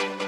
House.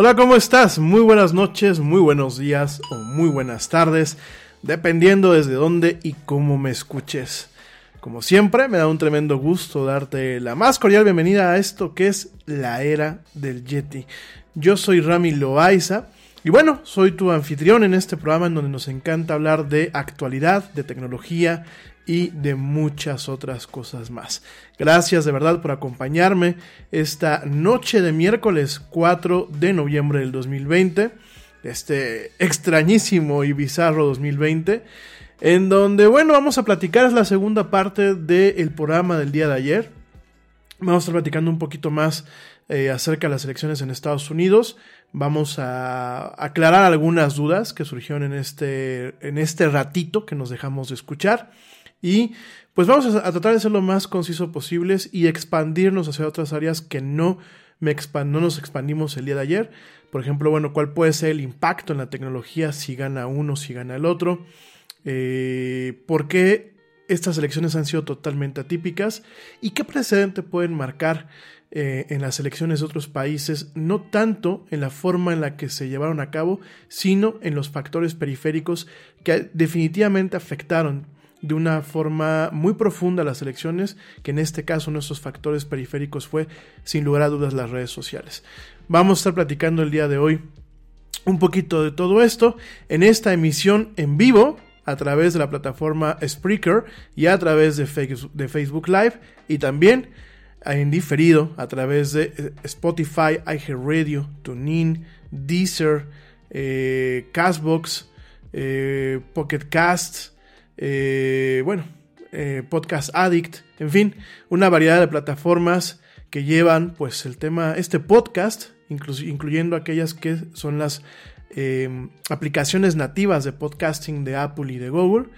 Hola, ¿cómo estás? Muy buenas noches, muy buenos días o muy buenas tardes, dependiendo desde dónde y cómo me escuches. Como siempre, me da un tremendo gusto darte la más cordial bienvenida a esto que es la era del Yeti. Yo soy Rami Loaiza y bueno, soy tu anfitrión en este programa en donde nos encanta hablar de actualidad, de tecnología y de muchas otras cosas más. Gracias de verdad por acompañarme esta noche de miércoles 4 de noviembre del 2020, este extrañísimo y bizarro 2020, en donde, bueno, vamos a platicar, es la segunda parte del programa del día de ayer. Vamos a estar platicando un poquito más eh, acerca de las elecciones en Estados Unidos. Vamos a aclarar algunas dudas que surgieron en este, en este ratito que nos dejamos de escuchar. Y pues vamos a, tratar de ser lo más conciso posibles y expandirnos hacia otras áreas que no, me no nos expandimos el día de ayer. Por ejemplo, bueno, cuál puede ser el impacto en la tecnología si gana uno, si gana el otro. Eh, ¿Por qué estas elecciones han sido totalmente atípicas? ¿Y qué precedente pueden marcar eh, en las elecciones de otros países? No tanto en la forma en la que se llevaron a cabo, sino en los factores periféricos que definitivamente afectaron de una forma muy profunda las elecciones, que en este caso nuestros factores periféricos fue sin lugar a dudas las redes sociales. Vamos a estar platicando el día de hoy un poquito de todo esto en esta emisión en vivo a través de la plataforma Spreaker y a través de Facebook Live y también en diferido a través de eh, Spotify, iHeartRadio, TuneIn, Deezer, eh, Castbox, eh, Pocket Casts, eh, bueno, eh, Podcast Addict, en fin, una variedad de plataformas que llevan pues el tema, este podcast, incluyendo aquellas que son las em, aplicaciones nativas de podcasting de Apple y de Google.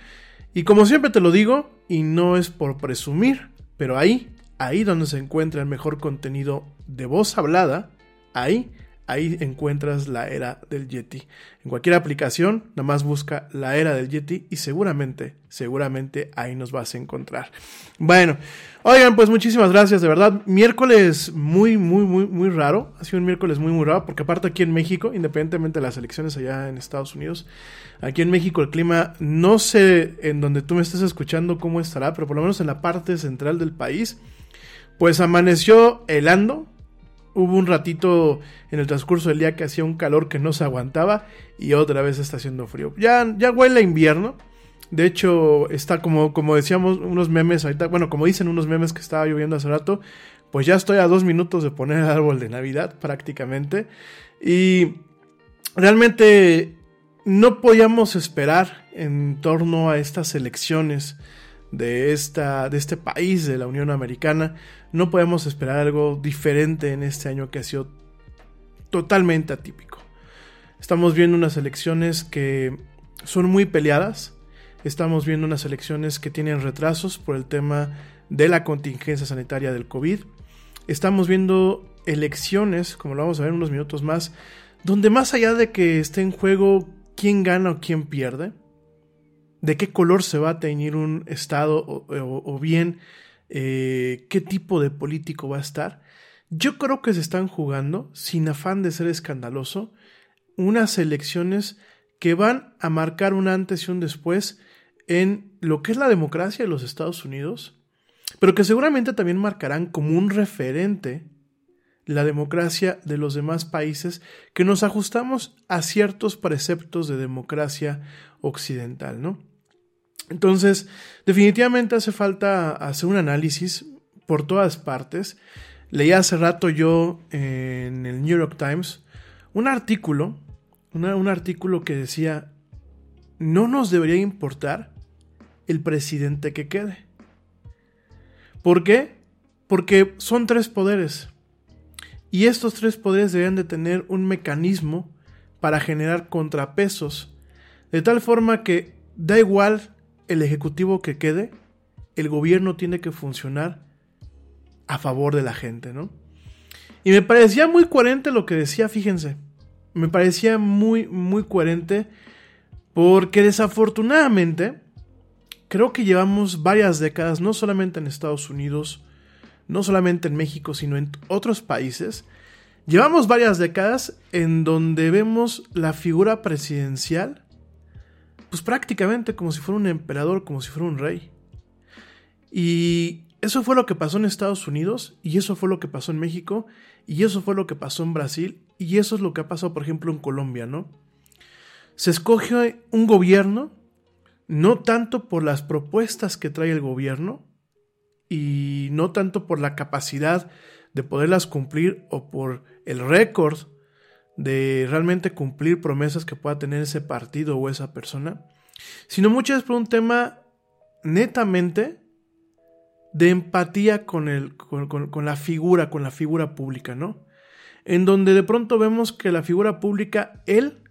Y como siempre te lo digo, y no es por presumir, pero ahí, ahí donde se encuentra el mejor contenido de voz hablada, ahí ahí encuentras la era del Yeti. En cualquier aplicación, nada más busca la era del Yeti y seguramente, seguramente ahí nos vas a encontrar. Bueno, oigan, pues muchísimas gracias, de verdad. Miércoles muy, muy, muy, muy raro. Ha sido un miércoles muy, muy raro, porque aparte aquí en México, independientemente de las elecciones allá en Estados Unidos, aquí en México el clima, no sé en donde tú me estés escuchando cómo estará, pero por lo menos en la parte central del país, pues amaneció helando, hubo un ratito en el transcurso del día que hacía un calor que no se aguantaba y otra vez está haciendo frío. Ya, ya huele a invierno. De hecho, está como, como decíamos, unos memes ahorita, bueno, como dicen unos memes que estaba lloviendo hace rato, pues ya estoy a dos minutos de poner el árbol de Navidad prácticamente. Y realmente no podíamos esperar en torno a estas elecciones de, esta, de este país, de la Unión Americana, no podemos esperar algo diferente en este año que ha sido totalmente atípico. Estamos viendo unas elecciones que son muy peleadas, estamos viendo unas elecciones que tienen retrasos por el tema de la contingencia sanitaria del COVID, estamos viendo elecciones, como lo vamos a ver en unos minutos más, donde más allá de que esté en juego quién gana o quién pierde, de qué color se va a teñir un estado o, bien eh, qué tipo de político va a estar. Yo creo que se están jugando, sin afán de ser escandaloso, unas elecciones que van a marcar un antes y un después en lo que es la democracia de los Estados Unidos, pero que seguramente también marcarán como un referente la democracia de los demás países que nos ajustamos a ciertos preceptos de democracia occidental, ¿no? Entonces, definitivamente hace falta hacer un análisis por todas partes. Leí hace rato yo en el New York Times un artículo, un artículo que decía, no nos debería importar el presidente que quede. ¿Por qué? Porque son tres poderes. Y estos tres poderes deberían de tener un mecanismo para generar contrapesos. De tal forma que da igual el ejecutivo que quede, el gobierno tiene que funcionar a favor de la gente, ¿no? Y me parecía muy coherente lo que decía, fíjense. Me parecía muy, muy coherente porque desafortunadamente creo que llevamos varias décadas, no solamente en Estados Unidos, no solamente en México, sino en otros países, Llevamos varias décadas en donde vemos la figura presidencial, pues prácticamente como si fuera un emperador, como si fuera un rey. Y eso fue lo que pasó en Estados Unidos, y eso fue lo que pasó en México, y eso fue lo que pasó en Brasil, y eso es lo que ha pasado, por ejemplo, en Colombia, ¿no? Se escoge un gobierno, no tanto por las propuestas que trae el gobierno, y no tanto por la capacidad de poderlas cumplir o por el récord de realmente cumplir promesas que pueda tener ese partido o esa persona, sino muchas veces por un tema netamente de empatía con, el, con, la figura, con la figura pública, ¿no? En donde de pronto vemos que la figura pública, él,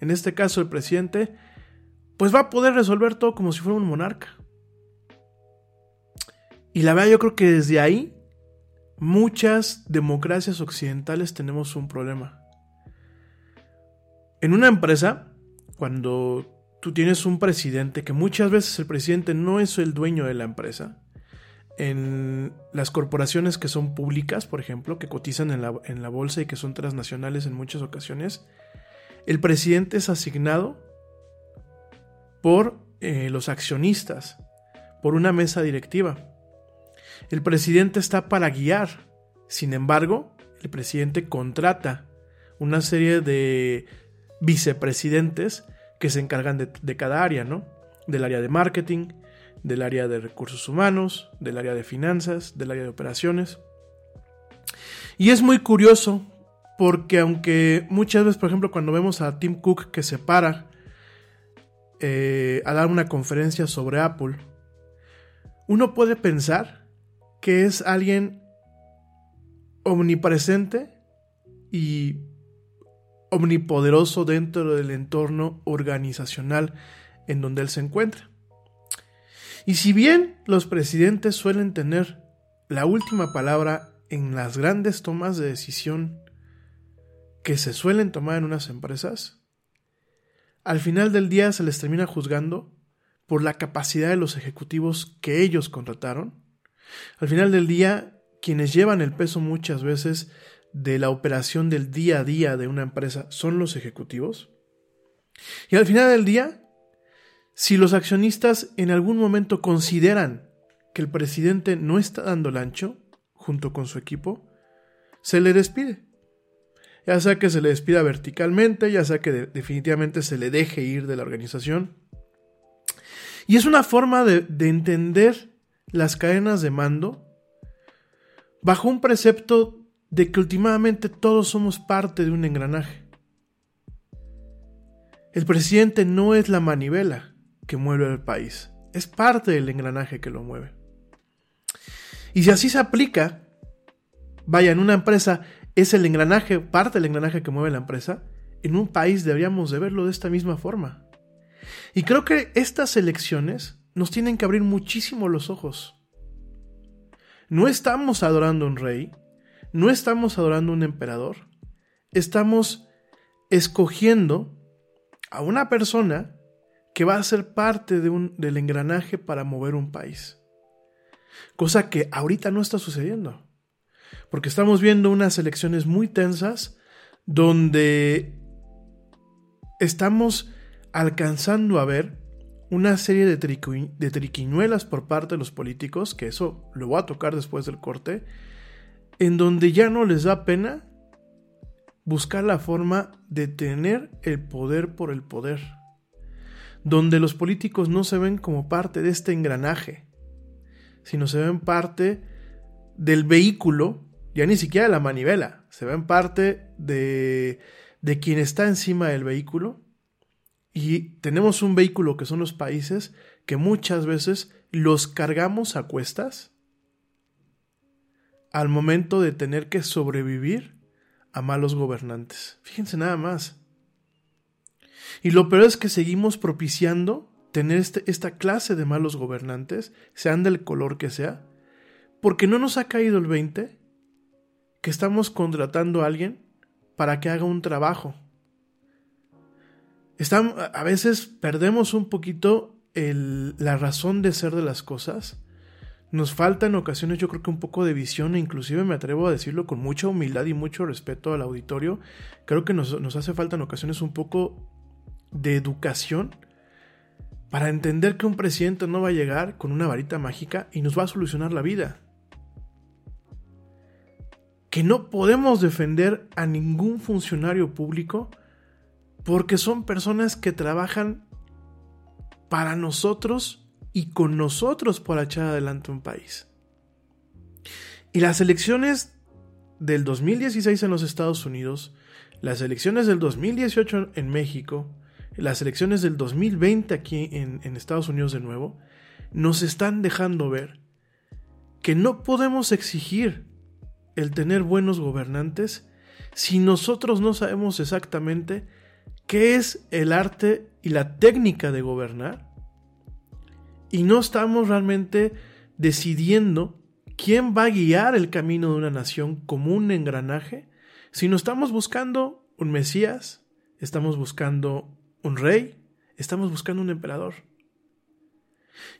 en este caso el presidente, pues va a poder resolver todo como si fuera un monarca. Y la verdad yo creo que desde ahí muchas democracias occidentales tenemos un problema. En una empresa, cuando tú tienes un presidente, que muchas veces el presidente no es el dueño de la empresa, en las corporaciones que son públicas, por ejemplo, que cotizan en la, bolsa y que son transnacionales en muchas ocasiones, el presidente es asignado por eh, los accionistas, por una mesa directiva. El presidente está para guiar. Sin embargo, el presidente contrata una serie de vicepresidentes que se encargan de, cada área, ¿no? Del área de marketing, del área de recursos humanos, del área de finanzas, del área de operaciones. Y es muy curioso porque aunque muchas veces, por ejemplo, cuando vemos a Tim Cook que se para eh, a dar una conferencia sobre Apple, uno puede pensar que es alguien omnipresente y omnipoderoso dentro del entorno organizacional en donde él se encuentra. Y si bien los presidentes suelen tener la última palabra en las grandes tomas de decisión que se suelen tomar en unas empresas, al final del día se les termina juzgando por la capacidad de los ejecutivos que ellos contrataron al final del día, quienes llevan el peso muchas veces de la operación del día a día de una empresa son los ejecutivos. Y al final del día, si los accionistas en algún momento consideran que el presidente no está dando el ancho junto con su equipo, se le despide. Ya sea que se le despida verticalmente, ya sea que definitivamente se le deje ir de la organización. Y es una forma de, de entender las cadenas de mando bajo un precepto de que últimamente todos somos parte de un engranaje. El presidente no es la manivela que mueve al país, es parte del engranaje que lo mueve. Y si así se aplica, vaya, en una empresa es el engranaje, parte del engranaje que mueve la empresa, en un país deberíamos de verlo de esta misma forma. Y creo que estas elecciones nos tienen que abrir muchísimo los ojos. No estamos adorando a un rey, no estamos adorando a un emperador, estamos escogiendo a una persona que va a ser parte de un, del engranaje para mover un país. Cosa que ahorita no está sucediendo. Porque estamos viendo unas elecciones muy tensas donde estamos alcanzando a ver una serie de, de triquiñuelas por parte de los políticos, que eso lo voy a tocar después del corte, en donde ya no les da pena buscar la forma de tener el poder por el poder, donde los políticos no se ven como parte de este engranaje, sino se ven parte del vehículo, ya ni siquiera de la manivela, se ven parte de, de quien está encima del vehículo. Y tenemos un vehículo que son los países que muchas veces los cargamos a cuestas al momento de tener que sobrevivir a malos gobernantes. Fíjense nada más. Y lo peor es que seguimos propiciando tener este, esta clase de malos gobernantes, sean del color que sea, porque no nos ha caído el 20 que estamos contratando a alguien para que haga un trabajo a veces perdemos un poquito la razón de ser de las cosas, Nos falta en ocasiones yo creo que un poco de visión e inclusive me atrevo a decirlo con mucha humildad y mucho respeto al auditorio. Creo que nos, nos hace falta en ocasiones un poco de educación para entender que un presidente no va a llegar con una varita mágica y nos va a solucionar la vida. Que no podemos defender a ningún funcionario público porque son personas que trabajan para nosotros y con nosotros para echar adelante un país. Y las elecciones del 2016 en los Estados Unidos, las elecciones del 2018 en México, las elecciones del 2020 aquí en, en, Estados Unidos de nuevo, nos están dejando ver que no podemos exigir el tener buenos gobernantes si nosotros no sabemos exactamente qué es el arte y la técnica de gobernar y no estamos realmente decidiendo quién va a guiar el camino de una nación como un engranaje, sino estamos buscando un Mesías, estamos buscando un rey, estamos buscando un emperador.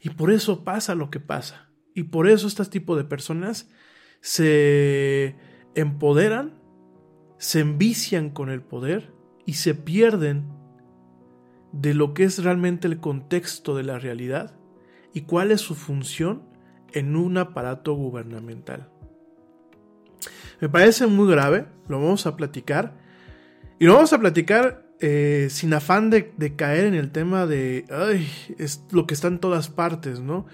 Y por eso pasa lo que pasa. Y por eso este tipo de personas se empoderan, se envician con el poder y se pierden de lo que es realmente el contexto de la realidad y cuál es su función en un aparato gubernamental. Me parece muy grave, lo vamos a platicar. Y lo vamos a platicar eh, sin afán de, caer en el tema de, ay, es lo que está en todas partes, ¿no?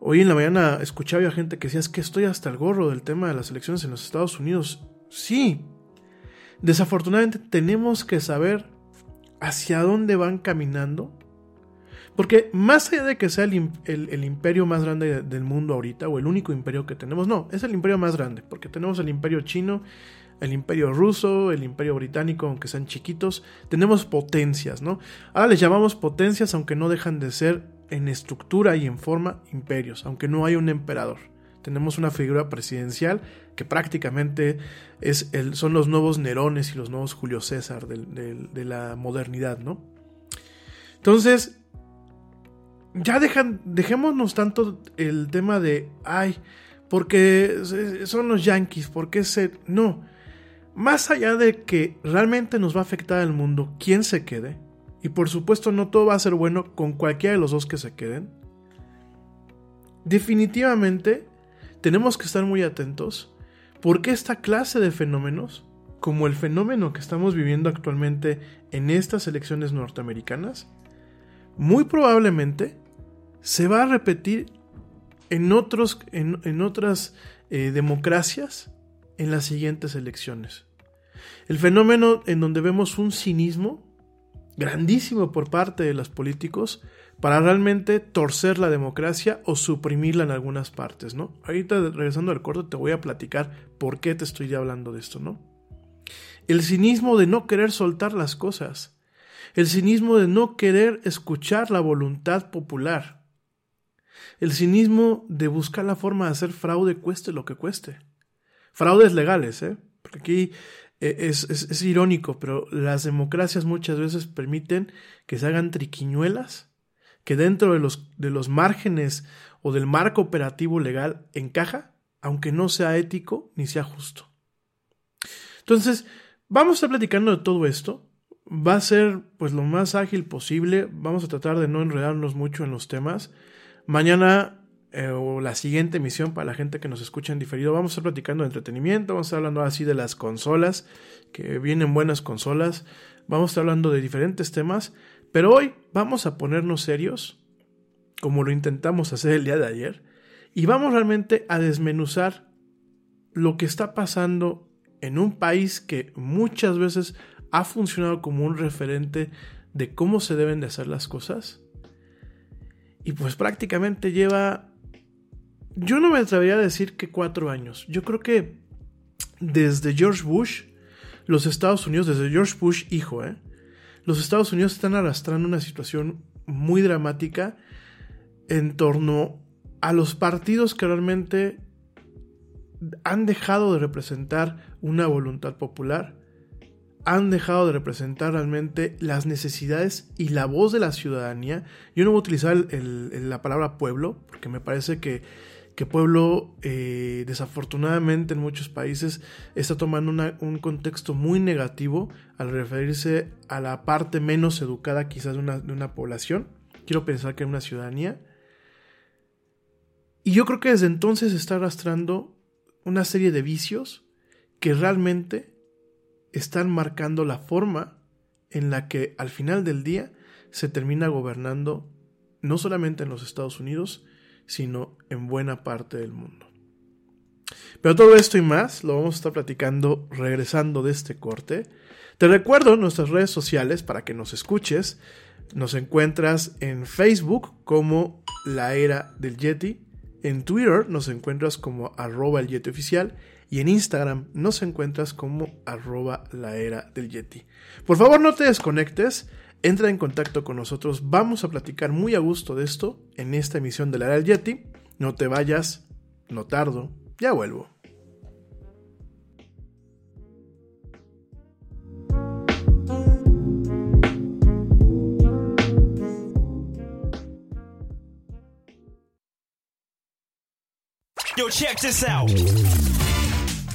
Hoy en la mañana escuchaba a gente que decía, es que estoy hasta el gorro del tema de las elecciones en los Estados Unidos. Sí, desafortunadamente tenemos que saber hacia dónde van caminando porque más allá de que sea el, imperio más grande del mundo ahorita, o el único imperio que tenemos, no, es el imperio más grande, porque tenemos el imperio chino, el imperio ruso, el imperio británico, aunque sean chiquitos, tenemos potencias, ¿no? Ahora les llamamos potencias, aunque no dejan de ser en estructura y en forma imperios, aunque no hay un emperador. Tenemos una figura presidencial que prácticamente es el, son los nuevos Nerones y los nuevos Julio César de la modernidad, ¿no? Entonces, ya dejémonos tanto el tema de, ay, porque son los Yankees, porque se... No, más allá de que realmente nos va a afectar al mundo quién se quede, y por supuesto no todo va a ser bueno con cualquiera de los dos que se queden, definitivamente tenemos que estar muy atentos porque esta clase de fenómenos, como el fenómeno que estamos viviendo actualmente en estas elecciones norteamericanas, muy probablemente se va a repetir en, otros, en, otras eh, democracias en las siguientes elecciones. El fenómeno en donde vemos un cinismo grandísimo por parte de los políticos para realmente torcer la democracia o suprimirla en algunas partes, ¿no? Ahorita regresando al corte te voy a platicar por qué te estoy hablando de esto, ¿no? El cinismo de no querer soltar las cosas, el cinismo de no querer escuchar la voluntad popular, el cinismo de buscar la forma de hacer fraude cueste lo que cueste. Fraudes legales, ¿eh? Porque aquí eh, es, irónico, pero las democracias muchas veces permiten que se hagan triquiñuelas que dentro de los, de los márgenes o del marco operativo legal encaja, aunque no sea ético ni sea justo. Entonces, vamos a estar platicando de todo esto. Va a ser pues lo más ágil posible. Vamos a tratar de no enredarnos mucho en los temas. Mañana eh, o la siguiente emisión para la gente que nos escucha en diferido, vamos a estar platicando de entretenimiento, vamos a estar hablando así de las consolas, que vienen buenas consolas, vamos a estar hablando de diferentes temas, pero hoy vamos a ponernos serios, como lo intentamos hacer el día de ayer, y vamos realmente a desmenuzar lo que está pasando en un país que muchas veces ha funcionado como un referente de cómo se deben de hacer las cosas y pues prácticamente lleva, yo no me atrevería a decir que cuatro años. Yo creo que desde George Bush, los Estados Unidos, desde George Bush hijo, ¿eh? los Estados Unidos están arrastrando una situación muy dramática en torno a los partidos que realmente han dejado de representar una voluntad popular han dejado de representar realmente las necesidades y la voz de la ciudadanía. Yo no voy a utilizar la palabra pueblo, porque me parece que, Pueblo eh, desafortunadamente en muchos países está tomando un contexto muy negativo al referirse a la parte menos educada quizás de una, de una población. Quiero pensar que es una ciudadanía. Y yo creo que desde entonces está arrastrando una serie de vicios que realmente están marcando la forma en la que al final del día se termina gobernando no solamente en los Estados Unidos, sino en buena parte del mundo. Pero todo esto y más lo vamos a estar platicando regresando de este corte. Te recuerdo nuestras redes sociales para que nos escuches. Nos encuentras en Facebook como La Era del Yeti. En Twitter nos encuentras como arroba el Yeti oficial. Y en Instagram nos encuentras como arroba la era del Yeti. Por favor no te desconectes. Entra en contacto con nosotros, vamos a platicar muy a gusto de esto en esta emisión de la era del Yeti. No te vayas, no tardo, ya vuelvo. Yo, check this out.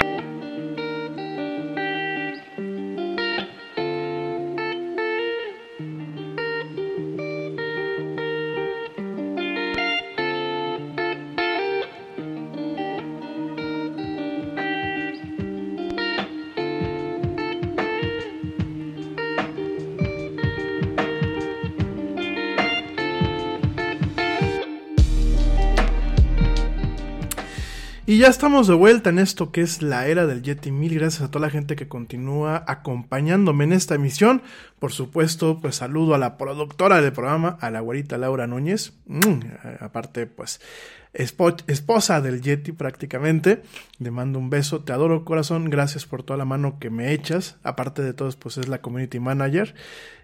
Thank you. Y ya estamos de vuelta en esto que es la era del Yeti. Mil gracias a toda la gente que continúa acompañándome en esta emisión. Por supuesto, pues saludo a la productora del programa, a la güerita Laura Núñez. Mm, aparte, pues esposa del Yeti prácticamente. Le mando un beso, te adoro corazón, gracias por toda la mano que me echas. Aparte de todo, pues es la community manager.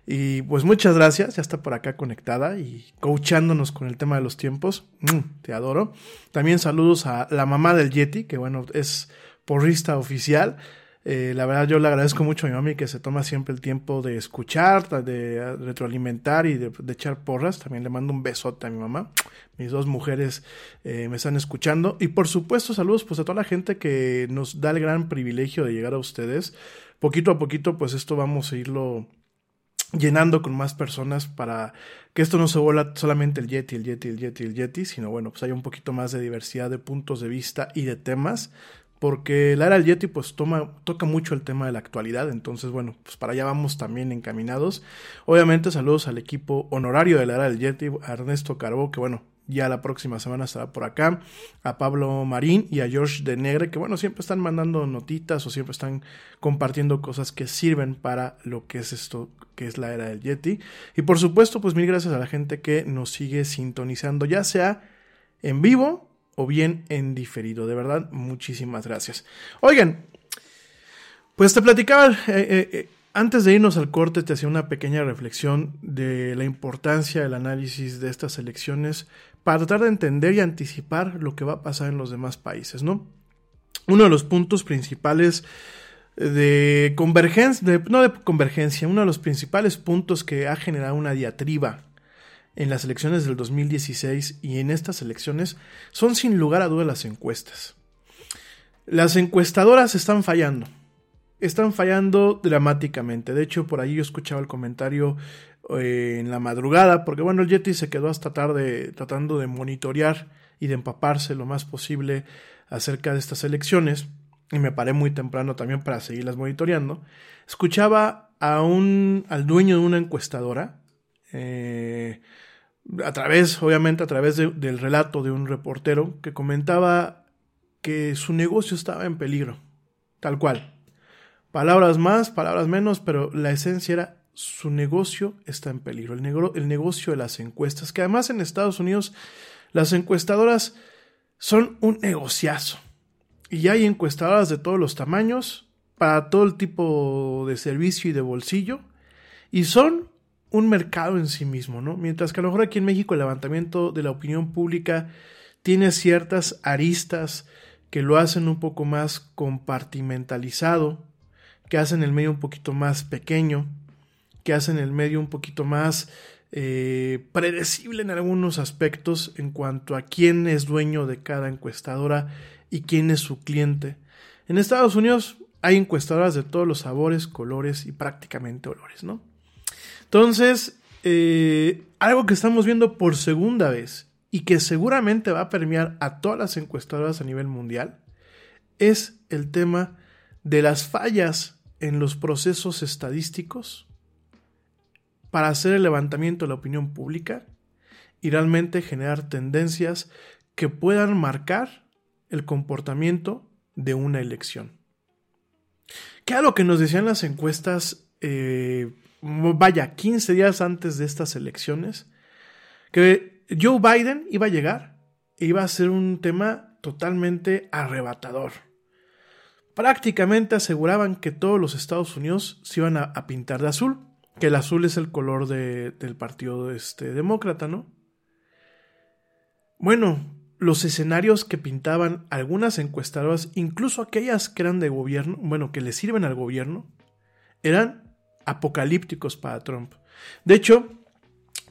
Y pues muchas gracias, ya está por acá conectada y coachándonos con el tema de los tiempos. Mm, te adoro. También saludos a la mamá del Yeti, que bueno, es porrista oficial. Eh, la verdad yo le agradezco mucho a mi mami que se toma siempre el tiempo de escuchar, de retroalimentar y de, echar porras. También le mando un besote a mi mamá. Mis dos mujeres eh, me están escuchando. Y por supuesto saludos pues a toda la gente que nos da el gran privilegio de llegar a ustedes. Poquito a poquito pues esto vamos a irlo llenando con más personas para que esto no se vuelva solamente el Yeti, el Yeti, el Yeti, el Yeti, sino bueno, pues haya un poquito más de diversidad de puntos de vista y de temas porque la era del Yeti pues toma, toca mucho el tema de la actualidad, entonces bueno, pues para allá vamos también encaminados. Obviamente saludos al equipo honorario de la era del Yeti, a Ernesto Carbó, que bueno, ya la próxima semana estará por acá, a Pablo Marín y a George de Negre, que bueno, siempre están mandando notitas o siempre están compartiendo cosas que sirven para lo que es esto, que es la era del Yeti. Y por supuesto, pues mil gracias a la gente que nos sigue sintonizando, ya sea en vivo o bien en diferido. De verdad, muchísimas gracias. Oigan, pues te platicaba, eh, eh, eh, antes de irnos al corte, te hacía una pequeña reflexión de la importancia del análisis de estas elecciones para tratar de entender y anticipar lo que va a pasar en los demás países, ¿no? Uno de los puntos principales de convergencia, no de convergencia, uno de los principales puntos que ha generado una diatriba en las elecciones del 2016 y en estas elecciones son sin lugar a dudas las encuestas. Las encuestadoras están fallando. Están fallando dramáticamente. De hecho, por ahí yo escuchaba el comentario eh, en la madrugada, porque bueno, el Yeti se quedó hasta tarde tratando de monitorear y de empaparse lo más posible acerca de estas elecciones. Y me paré muy temprano también para seguirlas monitoreando. Escuchaba a un, al dueño de una encuestadora, eh, a través, obviamente, a través del relato de un reportero que comentaba que su negocio estaba en peligro, tal cual. Palabras más, palabras menos, pero la esencia era su negocio está en peligro, el, el negocio de las encuestas, que además en Estados Unidos las encuestadoras son un negociazo. Y hay encuestadoras de todos los tamaños, para todo el tipo de servicio y de bolsillo, y son un mercado en sí mismo, ¿no? Mientras que a lo mejor aquí en México el levantamiento de la opinión pública tiene ciertas aristas que lo hacen un poco más compartimentalizado, que hacen el medio un poquito más pequeño, que hacen el medio un poquito más eh, predecible en algunos aspectos en cuanto a quién es dueño de cada encuestadora y quién es su cliente. En Estados Unidos hay encuestadoras de todos los sabores, colores y prácticamente olores, ¿no? Entonces, eh, algo que estamos viendo por segunda vez y que seguramente va a permear a todas las encuestadoras a nivel mundial es el tema de las fallas en los procesos estadísticos para hacer el levantamiento de la opinión pública y realmente generar tendencias que puedan marcar el comportamiento de una elección. ¿Qué lo que nos decían las encuestas eh, vaya, 15 días antes de estas elecciones, que Joe Biden iba a llegar e iba a ser un tema totalmente arrebatador. Prácticamente aseguraban que todos los Estados Unidos se iban a, pintar de azul, que el azul es el color del partido este, demócrata, ¿no? Bueno, los escenarios que pintaban algunas encuestadoras, incluso aquellas que eran de gobierno, bueno, que le sirven al gobierno, eran apocalípticos para Trump. De hecho,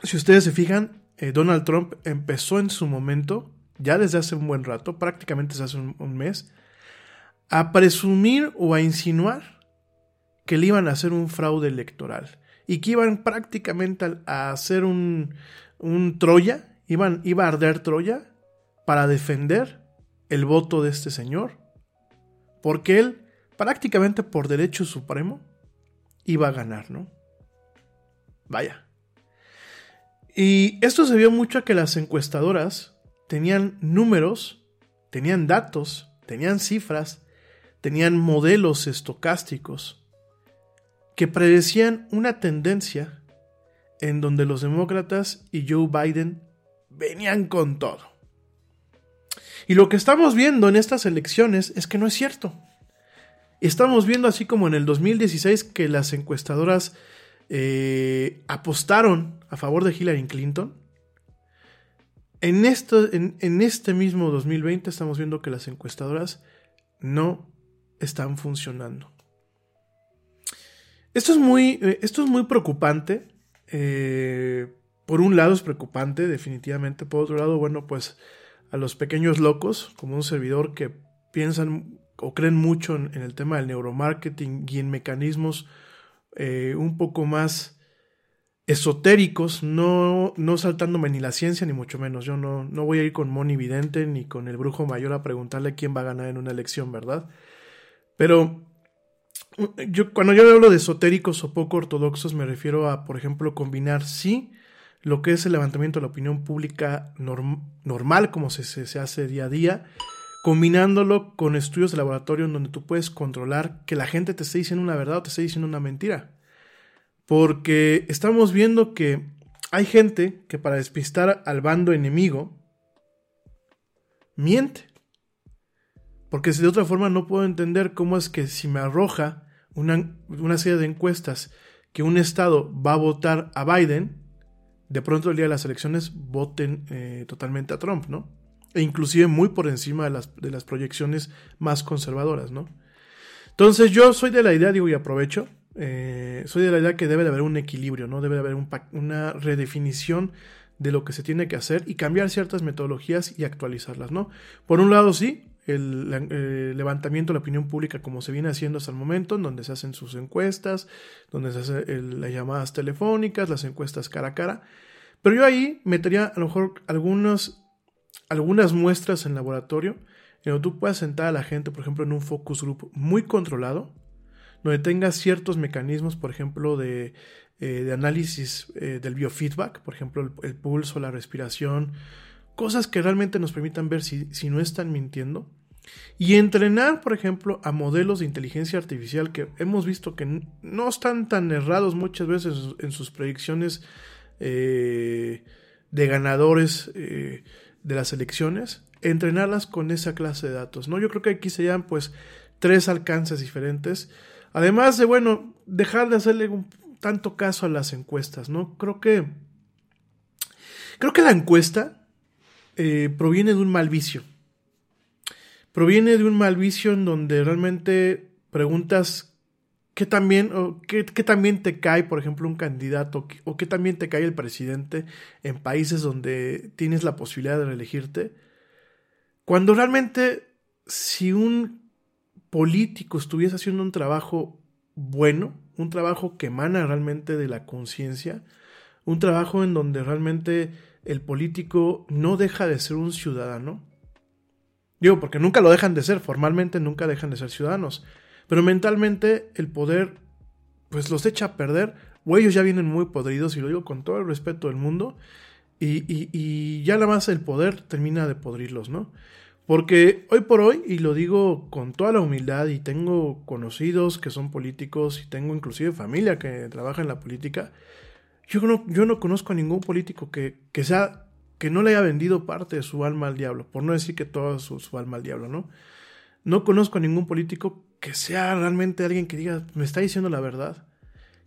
si ustedes se fijan, eh, Donald Trump empezó en su momento, ya desde hace un buen rato, prácticamente desde hace un, mes, a presumir o a insinuar que le iban a hacer un fraude electoral y que iban prácticamente a, hacer un, un Troya, iban, iba a arder Troya para defender el voto de este señor, porque él, prácticamente por derecho supremo, iba a ganar, ¿no? Vaya. Y esto se vio mucho a que las encuestadoras tenían números tenían datos, tenían cifras, tenían modelos estocásticos que predecían una tendencia en donde los demócratas y Joe Biden venían con todo. Y lo que estamos viendo en estas elecciones es que no es cierto. Estamos viendo así como en el 2016 que las encuestadoras eh, apostaron a favor de Hillary Clinton. En, esto, en, este mismo 2020 estamos viendo que las encuestadoras no están funcionando. Esto es muy, eh, esto es muy preocupante. Eh, por un lado es preocupante, definitivamente. Por otro lado, bueno, pues a los pequeños locos, como un servidor que piensan o creen mucho en, el tema del neuromarketing y en mecanismos eh, un poco más esotéricos, no, no saltándome ni la ciencia ni mucho menos. Yo no, no voy a ir con Moni Vidente ni con el brujo mayor a preguntarle quién va a ganar en una elección, ¿verdad? Pero yo, cuando yo hablo de esotéricos o poco ortodoxos me refiero a, por ejemplo, combinar sí lo que es el levantamiento de la opinión pública normal, como se, se, hace día a día, combinándolo con estudios de laboratorio en donde tú puedes controlar que la gente te esté diciendo una verdad o te esté diciendo una mentira. Porque estamos viendo que hay gente que para despistar al bando enemigo miente. Porque de otra forma no puedo entender cómo es que si me arroja una, una serie de encuestas que un estado va a votar a Biden, de pronto el día de las elecciones voten eh, totalmente a Trump, ¿no? E inclusive muy por encima de las, de las proyecciones más conservadoras, ¿no? Entonces yo soy de la idea, digo y aprovecho, eh, soy de la idea que debe de haber un equilibrio, ¿no? Debe de haber una redefinición de lo que se tiene que hacer y cambiar ciertas metodologías y actualizarlas, ¿no? Por un lado, sí, el, eh, levantamiento de la opinión pública como se viene haciendo hasta el momento, en donde se hacen sus encuestas, donde se hacen las llamadas telefónicas, las encuestas cara a cara. Pero yo ahí metería a lo mejor algunas, algunas muestras en laboratorio, en donde tú puedas sentar a la gente, por ejemplo, en un focus group muy controlado, donde tengas ciertos mecanismos, por ejemplo, de, eh, análisis eh, del biofeedback, por ejemplo, el pulso, la respiración, cosas que realmente nos permitan ver si, no están mintiendo. Y entrenar, por ejemplo, a modelos de inteligencia artificial que hemos visto que no están tan errados muchas veces en sus predicciones eh, de ganadores de las elecciones, entrenarlas con esa clase de datos. ¿no? Yo creo que aquí serían pues tres alcances diferentes. Además de, bueno, dejar de hacerle un tanto caso a las encuestas, ¿no? Creo que. Creo que la encuesta eh, proviene de un mal vicio. Proviene de un mal vicio en donde realmente preguntas qué también, o también te cae, por ejemplo, un candidato o qué también te cae el presidente en países donde tienes la posibilidad de reelegirte. Cuando realmente si un político estuviese haciendo un trabajo bueno, un trabajo que emana realmente de la conciencia, un trabajo en donde realmente el político no deja de ser un ciudadano. Digo, porque nunca lo dejan de ser, formalmente nunca dejan de ser ciudadanos. Pero mentalmente el poder, pues los echa a perder, o ellos ya vienen muy podridos, y lo digo con todo el respeto del mundo, y, y ya nada más el poder termina de podrirlos, ¿no? Porque hoy por hoy, y lo digo con toda la humildad, y tengo conocidos que son políticos, y tengo inclusive familia que trabaja en la política, yo no, yo no conozco a ningún político que, que, sea, que no le haya vendido parte de su alma al diablo, por no decir que toda su, su alma al diablo, ¿no? No conozco a ningún político que sea realmente alguien que diga, me está diciendo la verdad,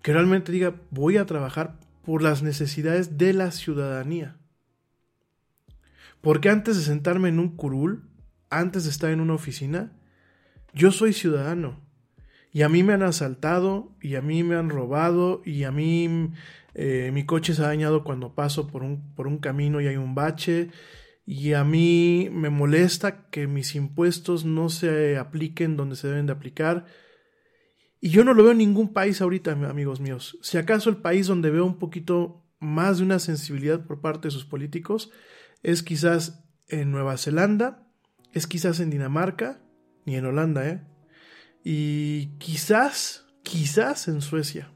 que realmente diga, voy a trabajar por las necesidades de la ciudadanía. Porque antes de sentarme en un curul, antes de estar en una oficina, yo soy ciudadano. Y a mí me han asaltado, y a mí me han robado, y a mí eh, mi coche se ha dañado cuando paso por un, por un camino y hay un bache. Y a mí me molesta que mis impuestos no se apliquen donde se deben de aplicar. Y yo no lo veo en ningún país ahorita, amigos míos. Si acaso el país donde veo un poquito más de una sensibilidad por parte de sus políticos es quizás en Nueva Zelanda, es quizás en Dinamarca, ni en Holanda, ¿eh? Y quizás, quizás en Suecia.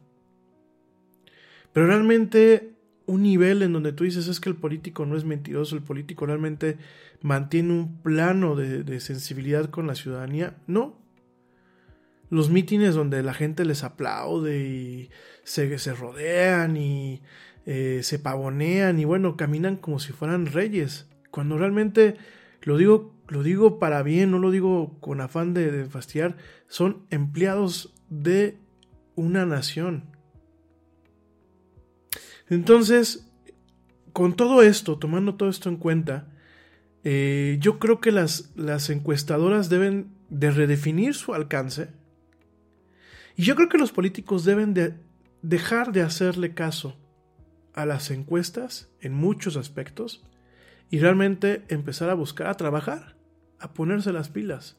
Pero realmente un nivel en donde tú dices es que el político no es mentiroso, el político realmente mantiene un plano de, sensibilidad con la ciudadanía. No. Los mítines donde la gente les aplaude y se, se rodean y eh, se pavonean y bueno, caminan como si fueran reyes. Cuando realmente lo digo, lo digo para bien, no lo digo con afán de, de fastidiar, son empleados de una nación. Entonces, con todo esto, tomando todo esto en cuenta, eh, yo creo que las, las encuestadoras deben de redefinir su alcance. Y yo creo que los políticos deben de dejar de hacerle caso a las encuestas en muchos aspectos y realmente empezar a buscar a trabajar, a ponerse las pilas,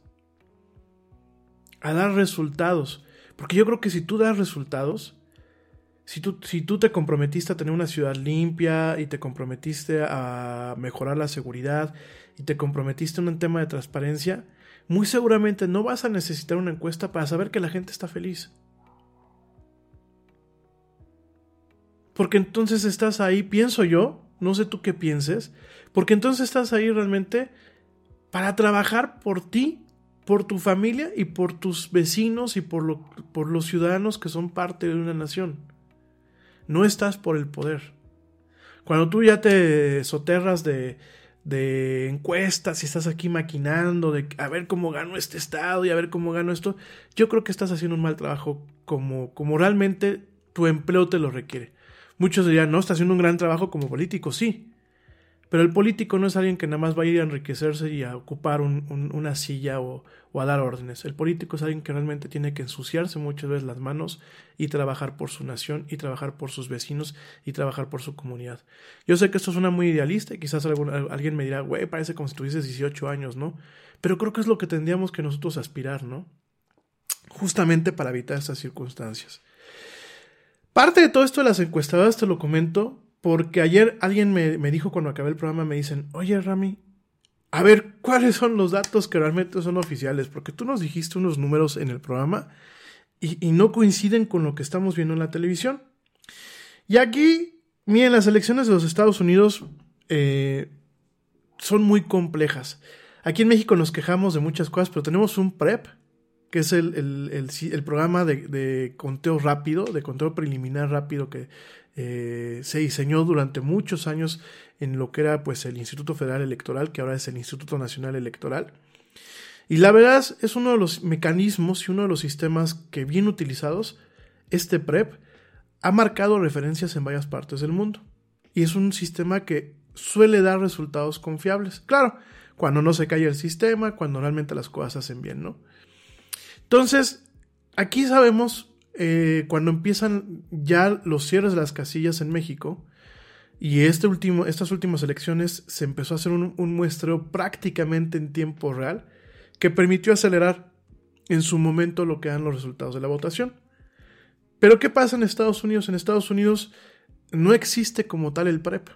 a dar resultados. Porque yo creo que si tú das resultados, si tú, si tú te comprometiste a tener una ciudad limpia y te comprometiste a mejorar la seguridad y te comprometiste en un tema de transparencia, muy seguramente no vas a necesitar una encuesta para saber que la gente está feliz. Porque entonces estás ahí, pienso yo, no sé tú qué pienses, porque entonces estás ahí realmente para trabajar por ti, por tu familia y por tus vecinos y por, lo, por los ciudadanos que son parte de una nación. No estás por el poder. Cuando tú ya te soterras de, de encuestas y estás aquí maquinando de a ver cómo gano este estado y a ver cómo gano esto, yo creo que estás haciendo un mal trabajo como, como realmente tu empleo te lo requiere. Muchos dirían, no, está haciendo un gran trabajo como político, sí. Pero el político no es alguien que nada más va a ir a enriquecerse y a ocupar un, un, una silla o, a dar órdenes. El político es alguien que realmente tiene que ensuciarse muchas veces las manos y trabajar por su nación y trabajar por sus vecinos y trabajar por su comunidad. Yo sé que esto suena muy idealista y quizás alguien me dirá, güey, parece como si tuvieses 18 años, ¿no? Pero creo que es lo que tendríamos que nosotros aspirar, ¿no? Justamente para evitar estas circunstancias. Parte de todo esto de las encuestadoras te lo comento porque ayer alguien me, me, dijo cuando acabé el programa, me dicen, oye Rami, a ver, ¿cuáles son los datos que realmente son oficiales? Porque tú nos dijiste unos números en el programa y, y no coinciden con lo que estamos viendo en la televisión. Y aquí, miren, las elecciones de los Estados Unidos eh, son muy complejas. Aquí en México nos quejamos de muchas cosas, pero tenemos un PREP, que es el, el, el, programa de, de, conteo rápido, de conteo preliminar rápido que eh, se diseñó durante muchos años en lo que era pues el Instituto Federal Electoral, que ahora es el Instituto Nacional Electoral. Y la verdad es uno de los mecanismos y uno de los sistemas que bien utilizados, este PREP, ha marcado referencias en varias partes del mundo. Y es un sistema que suele dar resultados confiables. Claro, cuando no se cae el sistema, cuando realmente las cosas se hacen bien, ¿no? Entonces, aquí sabemos eh, cuando empiezan ya los cierres de las casillas en México y este estas últimas elecciones se empezó a hacer un, un muestreo prácticamente en tiempo real que permitió acelerar en su momento lo que dan los resultados de la votación. Pero ¿qué pasa en Estados Unidos? En Estados Unidos no existe como tal el PREP.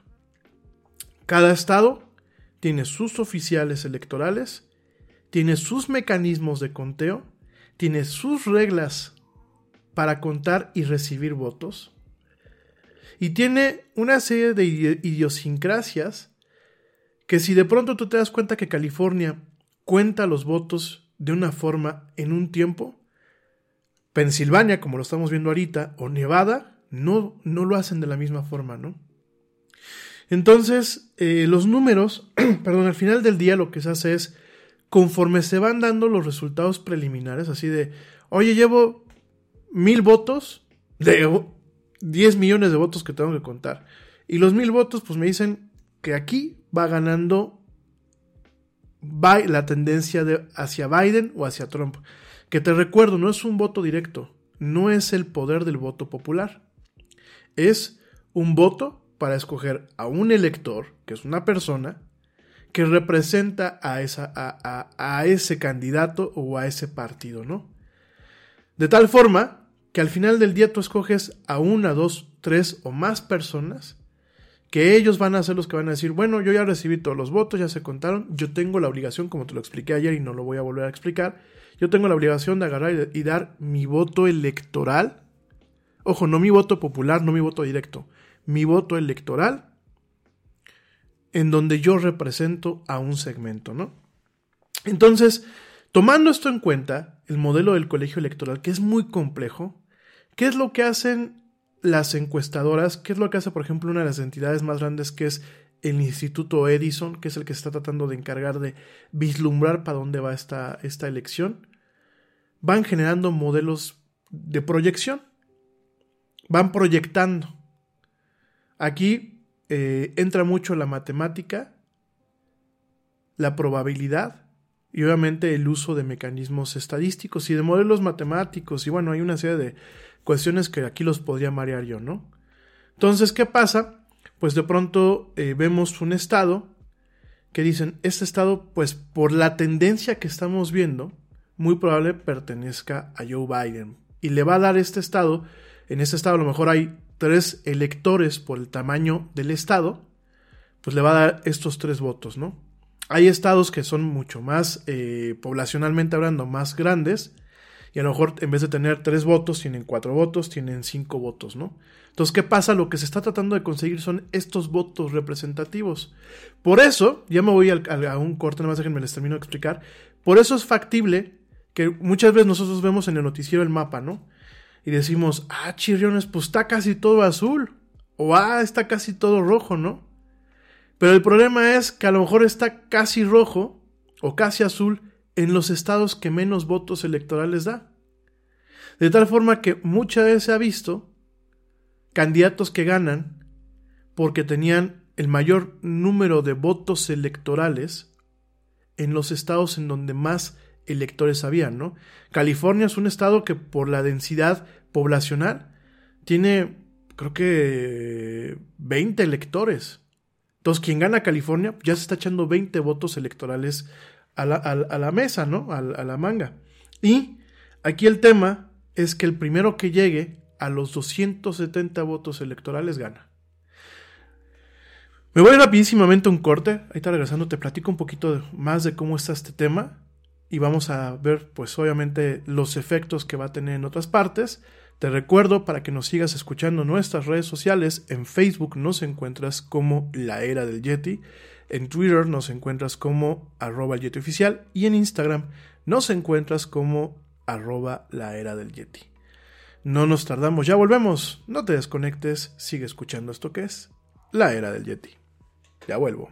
Cada estado tiene sus oficiales electorales, tiene sus mecanismos de conteo, tiene sus reglas para contar y recibir votos. Y tiene una serie de idiosincrasias que si de pronto tú te das cuenta que California cuenta los votos de una forma en un tiempo, Pensilvania, como lo estamos viendo ahorita, o Nevada, no, no lo hacen de la misma forma, ¿no? Entonces, eh, los números, perdón, al final del día lo que se hace es conforme se van dando los resultados preliminares, así de, oye, llevo mil votos de 10 millones de votos que tengo que contar. Y los mil votos, pues me dicen que aquí va ganando la tendencia de hacia Biden o hacia Trump. Que te recuerdo, no es un voto directo, no es el poder del voto popular. Es un voto para escoger a un elector, que es una persona, que representa a, esa, a, a, a, ese candidato o a ese partido, ¿no? De tal forma que al final del día tú escoges a una, dos, tres o más personas que ellos van a ser los que van a decir, bueno, yo ya recibí todos los votos, ya se contaron, yo tengo la obligación, como te lo expliqué ayer y no lo voy a volver a explicar, yo tengo la obligación de agarrar y, dar mi voto electoral, ojo, no mi voto popular, no mi voto directo, mi voto electoral en donde yo represento a un segmento, ¿no? Entonces, tomando esto en cuenta, el modelo del colegio electoral, que es muy complejo, ¿qué es lo que hacen las encuestadoras? ¿Qué es lo que hace, por ejemplo, una de las entidades más grandes que es el Instituto Edison, que es el que se está tratando de encargar de vislumbrar para dónde va esta, esta elección? Van generando modelos de proyección. Van proyectando. Aquí eh, entra mucho la matemática, la probabilidad y obviamente el uso de mecanismos estadísticos y de modelos matemáticos y bueno, hay una serie de cuestiones que aquí los podría marear yo, ¿no? Entonces, ¿qué pasa? Pues de pronto eh, vemos un estado que dicen, este estado, pues por la tendencia que estamos viendo, muy probable pertenezca a Joe Biden. Y le va a dar este estado, en este estado a lo mejor hay tres electores por el tamaño del estado, pues le va a dar estos tres votos, ¿no? Hay estados que son mucho más, eh, poblacionalmente hablando, más grandes, y a lo mejor en vez de tener tres votos, tienen cuatro votos, tienen cinco votos, ¿no? Entonces, ¿qué pasa? Lo que se está tratando de conseguir son estos votos representativos. Por eso, ya me voy a un corte, nada más déjenme les termino de explicar, por eso es factible que muchas veces nosotros vemos en el noticiero el mapa, ¿no? Y decimos, ah, chirriones, pues está casi todo azul, o ah, está casi todo rojo, ¿no? Pero el problema es que a lo mejor está casi rojo o casi azul en los estados que menos votos electorales da. De tal forma que muchas veces se ha visto candidatos que ganan porque tenían el mayor número de votos electorales en los estados en donde más electores habían, ¿no? California es un estado que por la densidad poblacional tiene creo que 20 electores. Entonces, quien gana California ya se está echando 20 votos electorales a la, mesa, ¿no? A, la manga. Y aquí el tema es que el primero que llegue a los 270 votos electorales gana. Me voy rapidísimamente a un corte. Ahí está regresando, te platico un poquito más de cómo está este tema. Y vamos a ver, pues obviamente, los efectos que va a tener en otras partes. Te recuerdo para que nos sigas escuchando nuestras redes sociales. En Facebook nos encuentras como La Era del Yeti. En Twitter nos encuentras como arroba el Yeti oficial. Y en Instagram nos encuentras como arroba la era del Yeti. No nos tardamos, ya volvemos. No te desconectes, sigue escuchando esto que es La Era del Yeti. Ya vuelvo.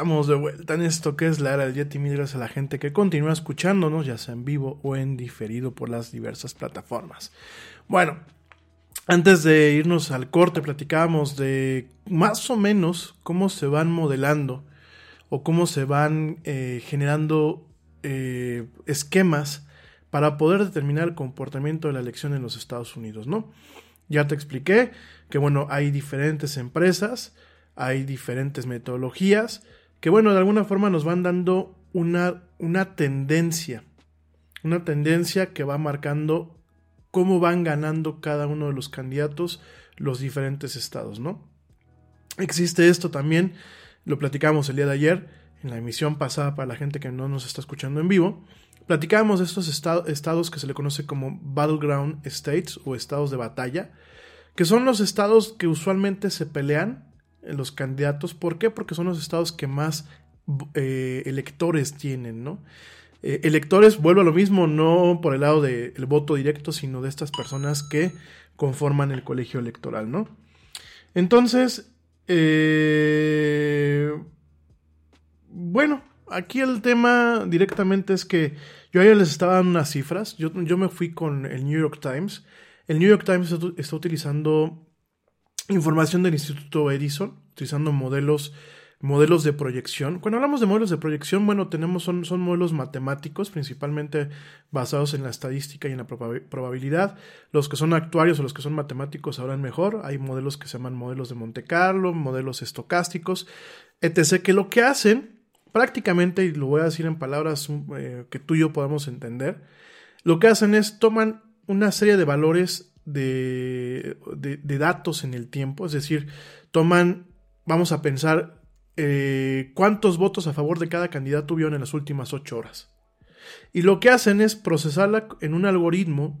Estamos de vuelta en esto que es la era del Yeti. Mil gracias a la gente que continúa escuchándonos, ya sea en vivo o en diferido por las diversas plataformas. Bueno, antes de irnos al corte, platicábamos de más o menos cómo se van modelando o cómo se van eh, generando eh, esquemas para poder determinar el comportamiento de la elección en los Estados Unidos, ¿no? Ya te expliqué que, bueno, hay diferentes empresas hay diferentes metodologías que, bueno, de alguna forma nos van dando una, una tendencia, una tendencia que va marcando cómo van ganando cada uno de los candidatos los diferentes estados, ¿no? Existe esto también, lo platicamos el día de ayer, en la emisión pasada para la gente que no nos está escuchando en vivo, platicábamos de estos estados que se le conoce como Battleground States o estados de batalla, que son los estados que usualmente se pelean los candidatos. ¿Por qué? Porque son los estados que más eh, electores tienen, ¿no? Eh, electores, vuelvo a lo mismo, no por el lado del voto directo, sino de estas personas que conforman el colegio electoral, ¿no? Entonces, eh, bueno, aquí el tema directamente es que yo ayer les estaba dando unas cifras, yo, yo me fui con el New York Times, el New York Times está utilizando información del Instituto Edison, utilizando modelos, modelos de proyección. Cuando hablamos de modelos de proyección, bueno, tenemos, son, son modelos matemáticos, principalmente basados en la estadística y en la probabilidad. Los que son actuarios o los que son matemáticos sabrán mejor. Hay modelos que se llaman modelos de Monte Carlo, modelos estocásticos, etc., que lo que hacen prácticamente, y lo voy a decir en palabras eh, que tú y yo podamos entender, lo que hacen es toman una serie de valores de, de, datos en el tiempo, es decir, toman, vamos a pensar, eh, cuántos votos a favor de cada candidato hubieron en las últimas ocho horas. Y lo que hacen es procesarla en un algoritmo.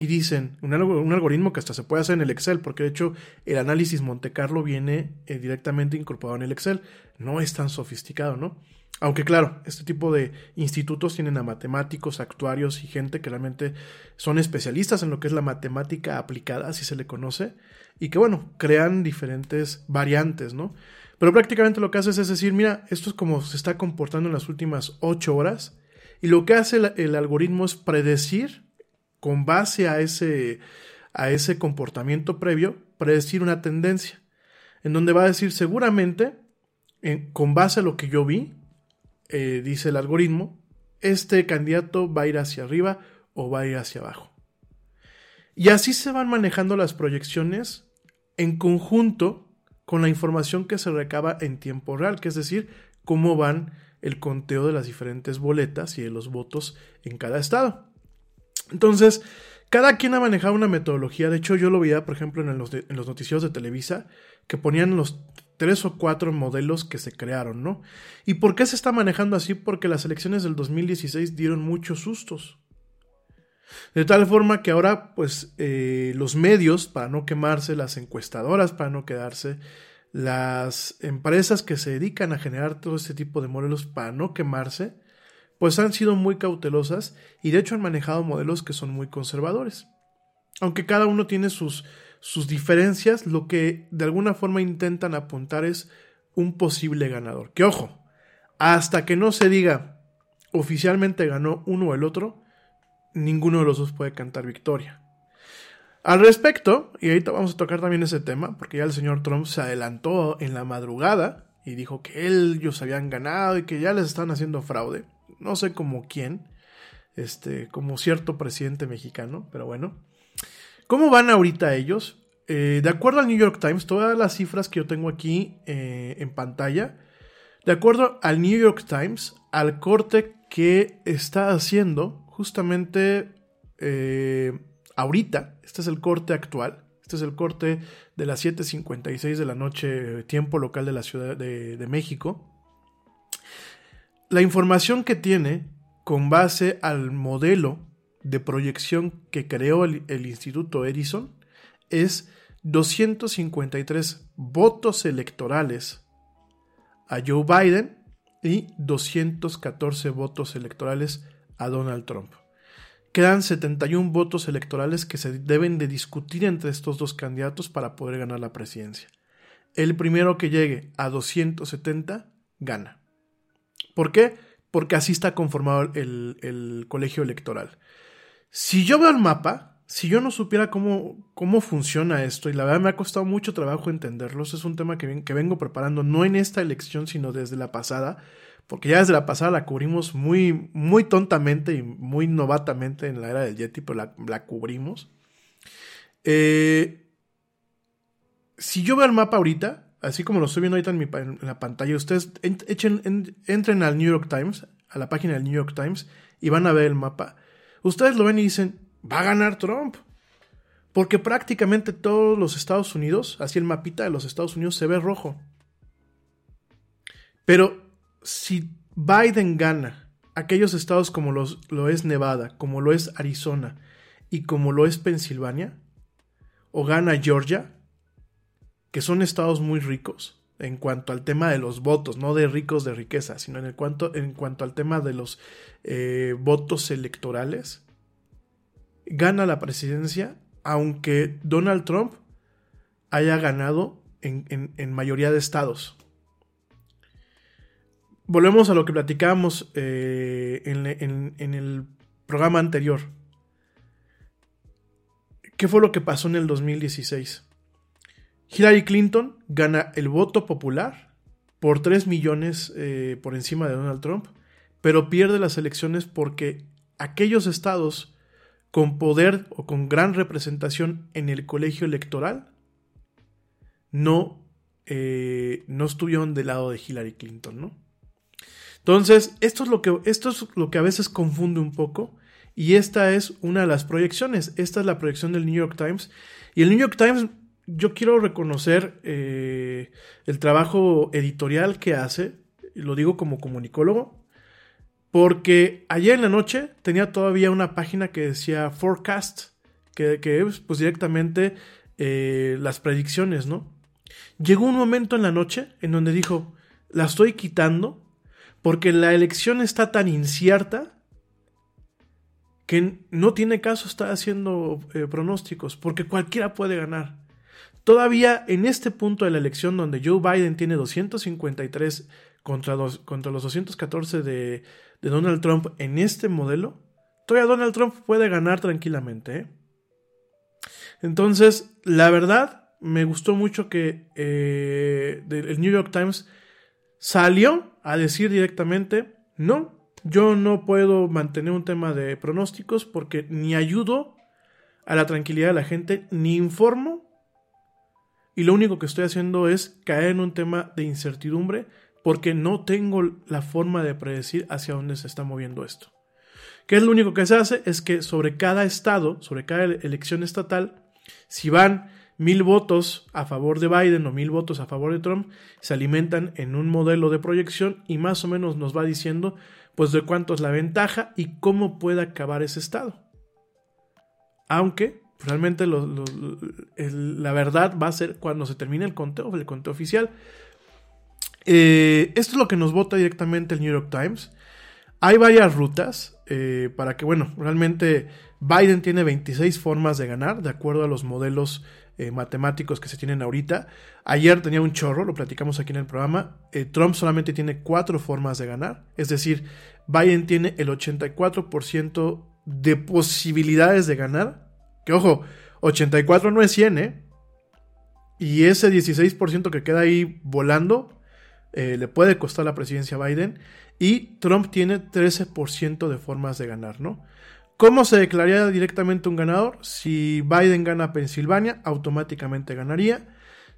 Y dicen, un, algoritmo que hasta se puede hacer en el Excel, porque de hecho el análisis Monte Carlo viene eh, directamente incorporado en el Excel. No es tan sofisticado, ¿no? Aunque claro, este tipo de institutos tienen a matemáticos, actuarios y gente que realmente son especialistas en lo que es la matemática aplicada, así se le conoce, y que bueno, crean diferentes variantes, ¿no? Pero prácticamente lo que hace es decir, mira, esto es como se está comportando en las últimas ocho horas, y lo que hace el algoritmo es predecir con base a ese, a ese comportamiento previo, predecir una tendencia, en donde va a decir seguramente, con base a lo que yo vi, eh, dice el algoritmo, este candidato va a ir hacia arriba o va a ir hacia abajo. Y así se van manejando las proyecciones en conjunto con la información que se recaba en tiempo real, que es decir, cómo van el conteo de las diferentes boletas y de los votos en cada estado. Entonces, cada quien ha manejado una metodología. De hecho, yo lo veía, por ejemplo, en los, los noticieros de Televisa, que ponían los tres o cuatro modelos que se crearon, ¿no? ¿Y por qué se está manejando así? Porque las elecciones del 2016 dieron muchos sustos. De tal forma que ahora, pues, eh, los medios, para no quemarse, las encuestadoras, para no quedarse, las empresas que se dedican a generar todo este tipo de modelos para no quemarse, pues han sido muy cautelosas y de hecho han manejado modelos que son muy conservadores. Aunque cada uno tiene sus, sus diferencias, lo que de alguna forma intentan apuntar es un posible ganador. Que ojo, hasta que no se diga oficialmente ganó uno o el otro, ninguno de los dos puede cantar victoria. Al respecto, y ahorita vamos a tocar también ese tema, porque ya el señor Trump se adelantó en la madrugada y dijo que ellos habían ganado y que ya les están haciendo fraude. No sé como quién, este, como cierto presidente mexicano, pero bueno. ¿Cómo van ahorita ellos? Eh, de acuerdo al New York Times, todas las cifras que yo tengo aquí eh, en pantalla, de acuerdo al New York Times, al corte que está haciendo justamente eh, ahorita, este es el corte actual, este es el corte de las 7.56 de la noche, tiempo local de la Ciudad de, México. La información que tiene con base al modelo de proyección que creó el, Instituto Edison es 253 votos electorales a Joe Biden y 214 votos electorales a Donald Trump. Quedan 71 votos electorales que se deben de discutir entre estos dos candidatos para poder ganar la presidencia. El primero que llegue a 270 gana. ¿Por qué? Porque así está conformado el, el colegio electoral. Si yo veo el mapa, si yo no supiera cómo, cómo funciona esto, y la verdad me ha costado mucho trabajo entenderlo, es un tema que, que vengo preparando no en esta elección, sino desde la pasada, porque ya desde la pasada la cubrimos muy, muy tontamente y muy novatamente en la era del Yeti, pero la, cubrimos. Eh, si yo veo el mapa ahorita, así como lo estoy viendo ahorita en, la pantalla, ustedes entren al New York Times, a la página del New York Times, y van a ver el mapa. Ustedes lo ven y dicen, va a ganar Trump. Porque prácticamente todos los Estados Unidos, así el mapita de los Estados Unidos se ve rojo. Pero si Biden gana aquellos estados como los, lo es Nevada, como lo es Arizona y como lo es Pensilvania, o gana Georgia, que son estados muy ricos en cuanto al tema de los votos, no de ricos de riqueza, sino en, el cuanto, en cuanto al tema de los eh, votos electorales, gana la presidencia, aunque Donald Trump haya ganado en mayoría de estados volvemos a lo que platicábamos eh, en, el programa anterior. ¿Qué fue lo que pasó en el 2016? Hillary Clinton gana el voto popular por 3 millones eh, por encima de Donald Trump, pero pierde las elecciones porque aquellos estados con poder o con gran representación en el colegio electoral no, eh, no estuvieron del lado de Hillary Clinton, ¿no? Entonces, esto es lo que, esto es lo que a veces confunde un poco. Y esta es una de las proyecciones. Esta es la proyección del New York Times. Y el New York Times, yo quiero reconocer eh, el trabajo editorial que hace. Lo digo como comunicólogo. Porque ayer en la noche tenía todavía una página que decía Forecast. Que, es pues directamente eh, las predicciones, ¿no? Llegó un momento en la noche en donde dijo, la estoy quitando porque la elección está tan incierta que no tiene caso estar haciendo eh, pronósticos, porque cualquiera puede ganar. Todavía en este punto de la elección donde Joe Biden tiene 253 contra, contra los 214 de, de, Donald Trump en este modelo, todavía Donald Trump puede ganar tranquilamente. ¿eh? Entonces, la verdad, me gustó mucho que eh, el New York Times salió a decir directamente, no, yo no puedo mantener un tema de pronósticos porque ni ayudo a la tranquilidad de la gente, ni informo, y lo único que estoy haciendo es caer en un tema de incertidumbre porque no tengo la forma de predecir hacia dónde se está moviendo esto. ¿Qué es lo único que se hace? Es que sobre cada estado, sobre cada elección estatal, si van mil votos a favor de Biden o mil votos a favor de Trump se alimentan en un modelo de proyección y más o menos nos va diciendo pues de cuánto es la ventaja y cómo puede acabar ese estado. Aunque realmente la verdad va a ser cuando se termine el conteo, el conteo oficial. Eh, esto es lo que nos vota directamente el New York Times. Hay varias rutas eh, para que, bueno, realmente Biden tiene 26 formas de ganar, de acuerdo a los modelos eh, matemáticos que se tienen ahorita. Ayer tenía un chorro, lo platicamos aquí en el programa. Trump solamente tiene cuatro formas de ganar, es decir, Biden tiene el 84% de posibilidades de ganar. Que ojo, 84 no es 100, ¿eh? Y ese 16% que queda ahí volando eh, le puede costar la presidencia a Biden. Y Trump tiene 13% de formas de ganar, ¿no? ¿Cómo se declararía directamente un ganador? Si Biden gana Pensilvania, automáticamente ganaría.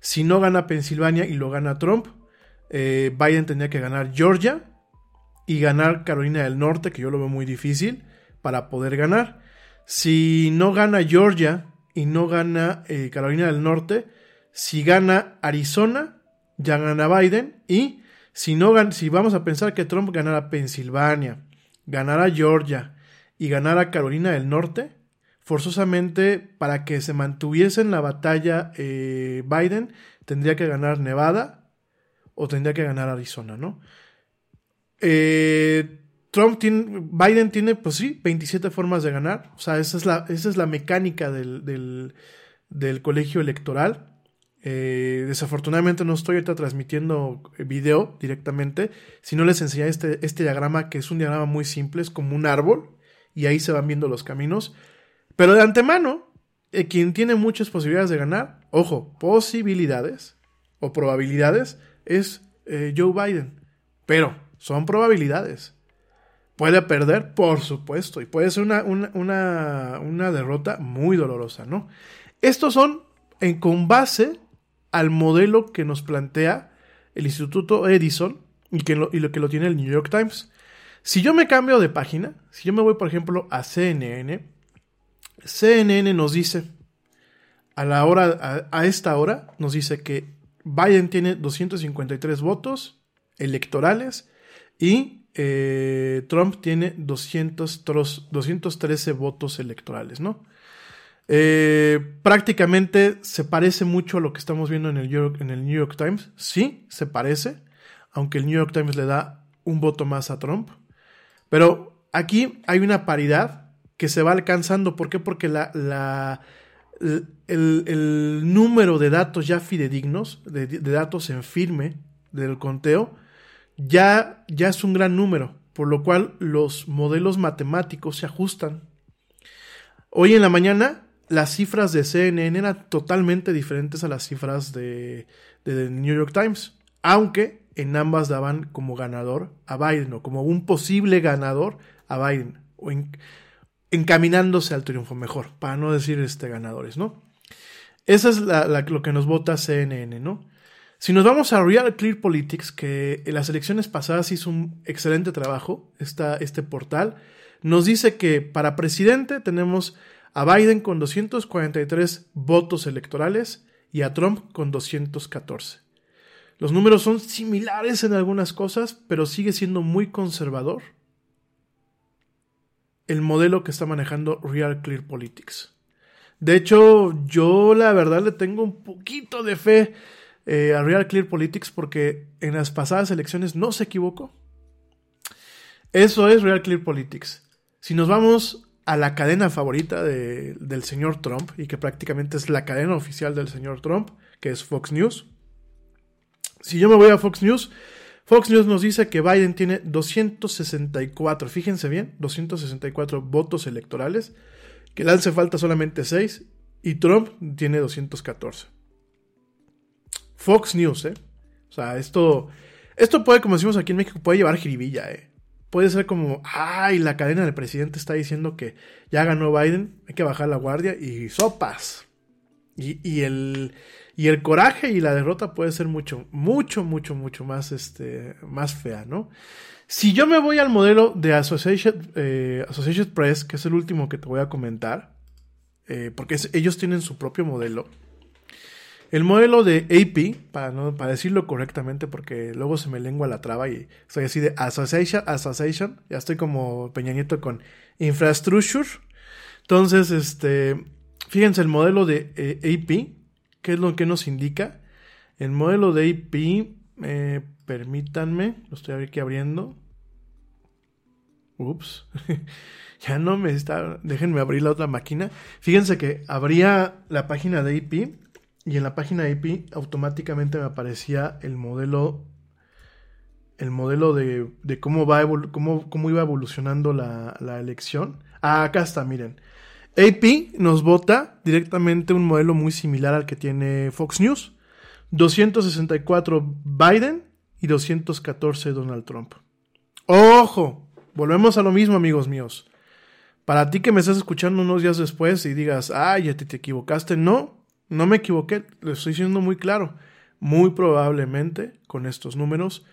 Si no gana Pensilvania y lo gana Trump, eh, Biden tendría que ganar Georgia y ganar Carolina del Norte, que yo lo veo muy difícil, para poder ganar. Si no gana Georgia y no gana eh, Carolina del Norte, si gana Arizona, ya gana Biden. Y si, no, si vamos a pensar que Trump ganara Pensilvania, ganara Georgia, y ganara Carolina del Norte, forzosamente para que se mantuviese en la batalla eh, Biden, tendría que ganar Nevada o tendría que ganar Arizona, ¿no? Eh, Trump tiene, Biden tiene, pues sí, 27 formas de ganar. O sea, esa es la, esa es la mecánica del, colegio electoral. Eh, desafortunadamente no estoy ahorita transmitiendo video directamente. Si no les enseñé este, este diagrama, que es un diagrama muy simple, es como un árbol y ahí se van viendo los caminos. Pero de antemano, eh, quien tiene muchas posibilidades de ganar, ojo, posibilidades o probabilidades, es eh, Joe Biden. Pero son probabilidades. Puede perder, por supuesto, y puede ser una, una, derrota muy dolorosa, ¿no? Estos son en, con base al modelo que nos plantea el Instituto Edison y, que y lo que lo tiene el New York Times. Si yo me cambio de página, si yo me voy, por ejemplo, a CNN, CNN nos dice, a la hora, a, esta hora, nos dice que Biden tiene 253 votos electorales y eh, Trump tiene 200, 213 votos electorales, ¿no? Eh, prácticamente se parece mucho a lo que estamos viendo en el, New York Times. Sí, se parece, aunque el New York Times le da un voto más a Trump. Pero aquí hay una paridad que se va alcanzando. ¿Por qué? Porque la, el, número de datos ya fidedignos, de, datos en firme del conteo, ya, ya es un gran número, por lo cual los modelos matemáticos se ajustan. Hoy en la mañana las cifras de CNN eran totalmente diferentes a las cifras de, de New York Times, aunque en ambas daban como ganador a Biden o como un posible ganador a Biden o encaminándose al triunfo mejor, para no decir este ganadores, ¿no? Es lo que nos vota CNN, ¿no? Si nos vamos a Real Clear Politics, que en las elecciones pasadas hizo un excelente trabajo, este portal, nos dice que para presidente tenemos a Biden con 243 votos electorales y a Trump con 214. Los números son similares en algunas cosas, pero sigue siendo muy conservador el modelo que está manejando Real Clear Politics. De hecho, yo la verdad le tengo un poquito de fe eh, a Real Clear Politics porque en las pasadas elecciones no se equivocó. Eso es Real Clear Politics. Si nos vamos a la cadena favorita del señor Trump, y que prácticamente es la cadena oficial del señor Trump, que es Fox News, si yo me voy a Fox News, Fox News nos dice que Biden tiene 264, fíjense bien, 264 votos electorales, que le hace falta solamente 6 y Trump tiene 214. Fox News, ¿eh? O sea, esto, esto puede, como decimos aquí en México, puede llevar jiribilla, ¿eh? Puede ser como, ay, la cadena del presidente está diciendo que ya ganó Biden, hay que bajar la guardia y sopas. Y, el, y el coraje y la derrota puede ser mucho, mucho, mucho, mucho más, este, más fea, ¿no? Si yo me voy al modelo de Associated, eh, Press, que es el último que te voy a comentar, eh, porque ellos tienen su propio modelo, El modelo de AP, para, no, para decirlo correctamente, porque luego se me lengua la traba y soy así de Association, Association, ya estoy como Peña Nieto con Infrastructure. Entonces, este, fíjense, el modelo de eh, AP, ¿qué es lo que nos indica? El modelo de AP, eh, permítanme, lo estoy aquí abriendo. Ups, ya no me está, déjenme abrir la otra máquina. Fíjense que abría la página de AP y en la página IP automáticamente me aparecía el modelo el modelo de, de cómo, va cómo, cómo, iba evolucionando la, la, elección. Ah, acá está, miren. AP nos vota directamente un modelo muy similar al que tiene Fox News. 264 Biden y 214 Donald Trump. ¡Ojo! Volvemos a lo mismo, amigos míos. Para ti que me estás escuchando unos días después y digas, ay, ya te, te equivocaste, no, no me equivoqué, lo estoy diciendo muy claro. Muy probablemente con estos números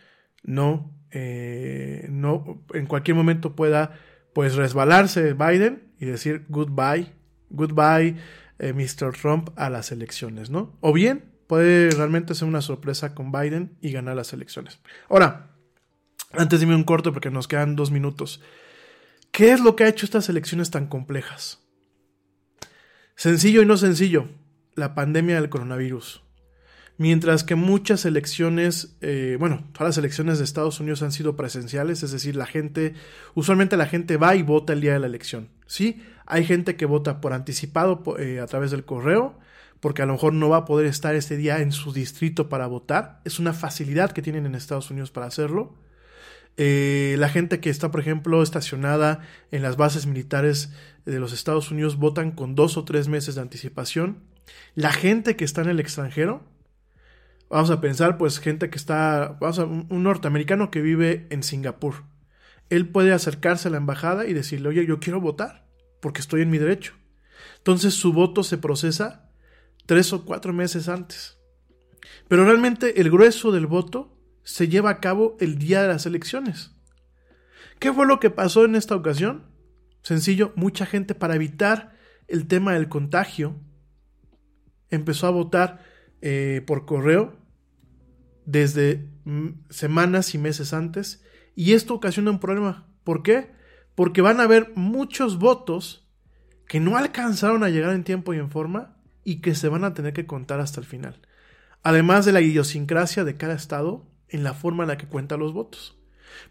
no, eh, no en cualquier momento pueda pues resbalarse Biden y decir goodbye, goodbye eh, Mr. Trump a las elecciones, ¿no? O bien puede realmente ser una sorpresa con Biden y ganar las elecciones. Ahora, antes de irme un corto porque nos quedan dos minutos. ¿Qué es lo que ha hecho estas elecciones tan complejas? Sencillo y no sencillo la pandemia del coronavirus. Mientras que muchas elecciones, eh, bueno, todas las elecciones de Estados Unidos han sido presenciales, es decir, la gente, usualmente la gente va y vota el día de la elección. Sí, hay gente que vota por anticipado eh, a través del correo, porque a lo mejor no va a poder estar este día en su distrito para votar. Es una facilidad que tienen en Estados Unidos para hacerlo. Eh, la gente que está, por ejemplo, estacionada en las bases militares de los Estados Unidos votan con dos o tres meses de anticipación. La gente que está en el extranjero, vamos a pensar, pues gente que está, vamos a, un norteamericano que vive en Singapur. Él puede acercarse a la embajada y decirle, oye, yo quiero votar, porque estoy en mi derecho. Entonces su voto se procesa tres o cuatro meses antes. Pero realmente el grueso del voto se lleva a cabo el día de las elecciones. ¿Qué fue lo que pasó en esta ocasión? Sencillo, mucha gente para evitar el tema del contagio empezó a votar eh, por correo desde semanas y meses antes y esto ocasiona un problema. ¿Por qué? Porque van a haber muchos votos que no alcanzaron a llegar en tiempo y en forma y que se van a tener que contar hasta el final. Además de la idiosincrasia de cada estado en la forma en la que cuenta los votos.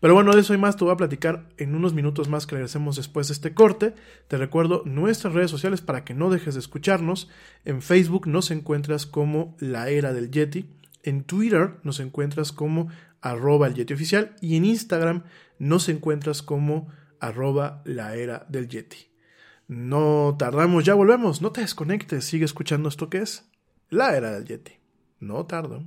Pero bueno, de eso y más te voy a platicar en unos minutos más que regresemos después de este corte. Te recuerdo nuestras redes sociales para que no dejes de escucharnos. En Facebook nos encuentras como La Era del Yeti. En Twitter nos encuentras como arroba el Yeti oficial. Y en Instagram nos encuentras como arroba la era del Yeti. No tardamos, ya volvemos. No te desconectes, sigue escuchando esto que es La Era del Yeti. No tardo.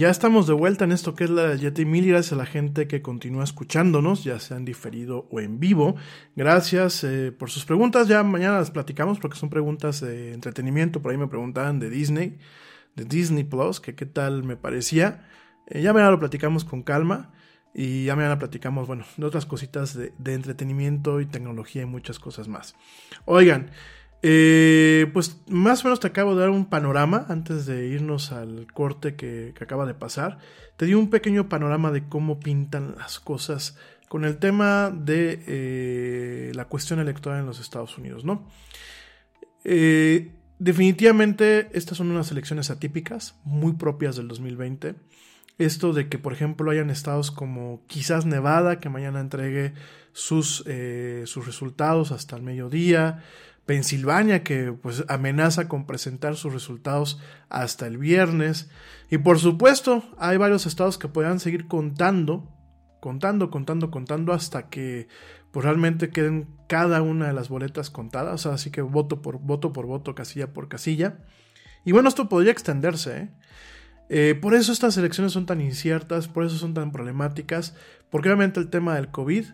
Ya estamos de vuelta en esto que es la Yeti. Mil gracias a la gente que continúa escuchándonos, ya sea en diferido o en vivo. Gracias eh, por sus preguntas. Ya mañana las platicamos porque son preguntas de entretenimiento. Por ahí me preguntaban de Disney, de Disney Plus, que qué tal me parecía. Eh, ya mañana lo platicamos con calma. Y ya mañana platicamos, bueno, de otras cositas de entretenimiento y tecnología y muchas cosas más. Oigan, eh, pues más o menos te acabo de dar un panorama antes de irnos al corte que, acaba de pasar. Te di un pequeño panorama de cómo pintan las cosas con el tema de eh, la cuestión electoral en los Estados Unidos, ¿no? Eh, definitivamente estas son unas elecciones atípicas, muy propias del 2020. Esto de que, por ejemplo, hayan estados como quizás Nevada, que mañana entregue sus, sus resultados hasta el mediodía. Pensilvania, que pues amenaza con presentar sus resultados hasta el viernes. Y por supuesto, hay varios estados que puedan seguir contando, contando, contando, contando hasta que pues realmente queden cada una de las boletas contadas. así que voto por voto por voto, casilla por casilla. Y bueno, esto podría extenderse. ¿eh? Eh, por eso estas elecciones son tan inciertas, por eso son tan problemáticas, porque obviamente el tema del COVID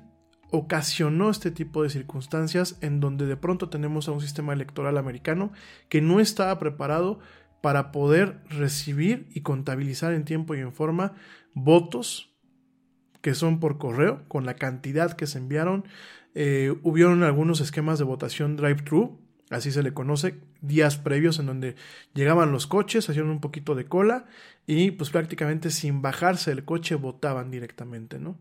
ocasionó este tipo de circunstancias en donde de pronto tenemos a un sistema electoral americano que no estaba preparado para poder recibir y contabilizar en tiempo y en forma votos que son por correo con la cantidad que se enviaron. Eh, hubieron algunos esquemas de votación drive-thru, así se le conoce, días previos en donde llegaban los coches, hacían un poquito de cola y pues prácticamente sin bajarse el coche votaban directamente, ¿no?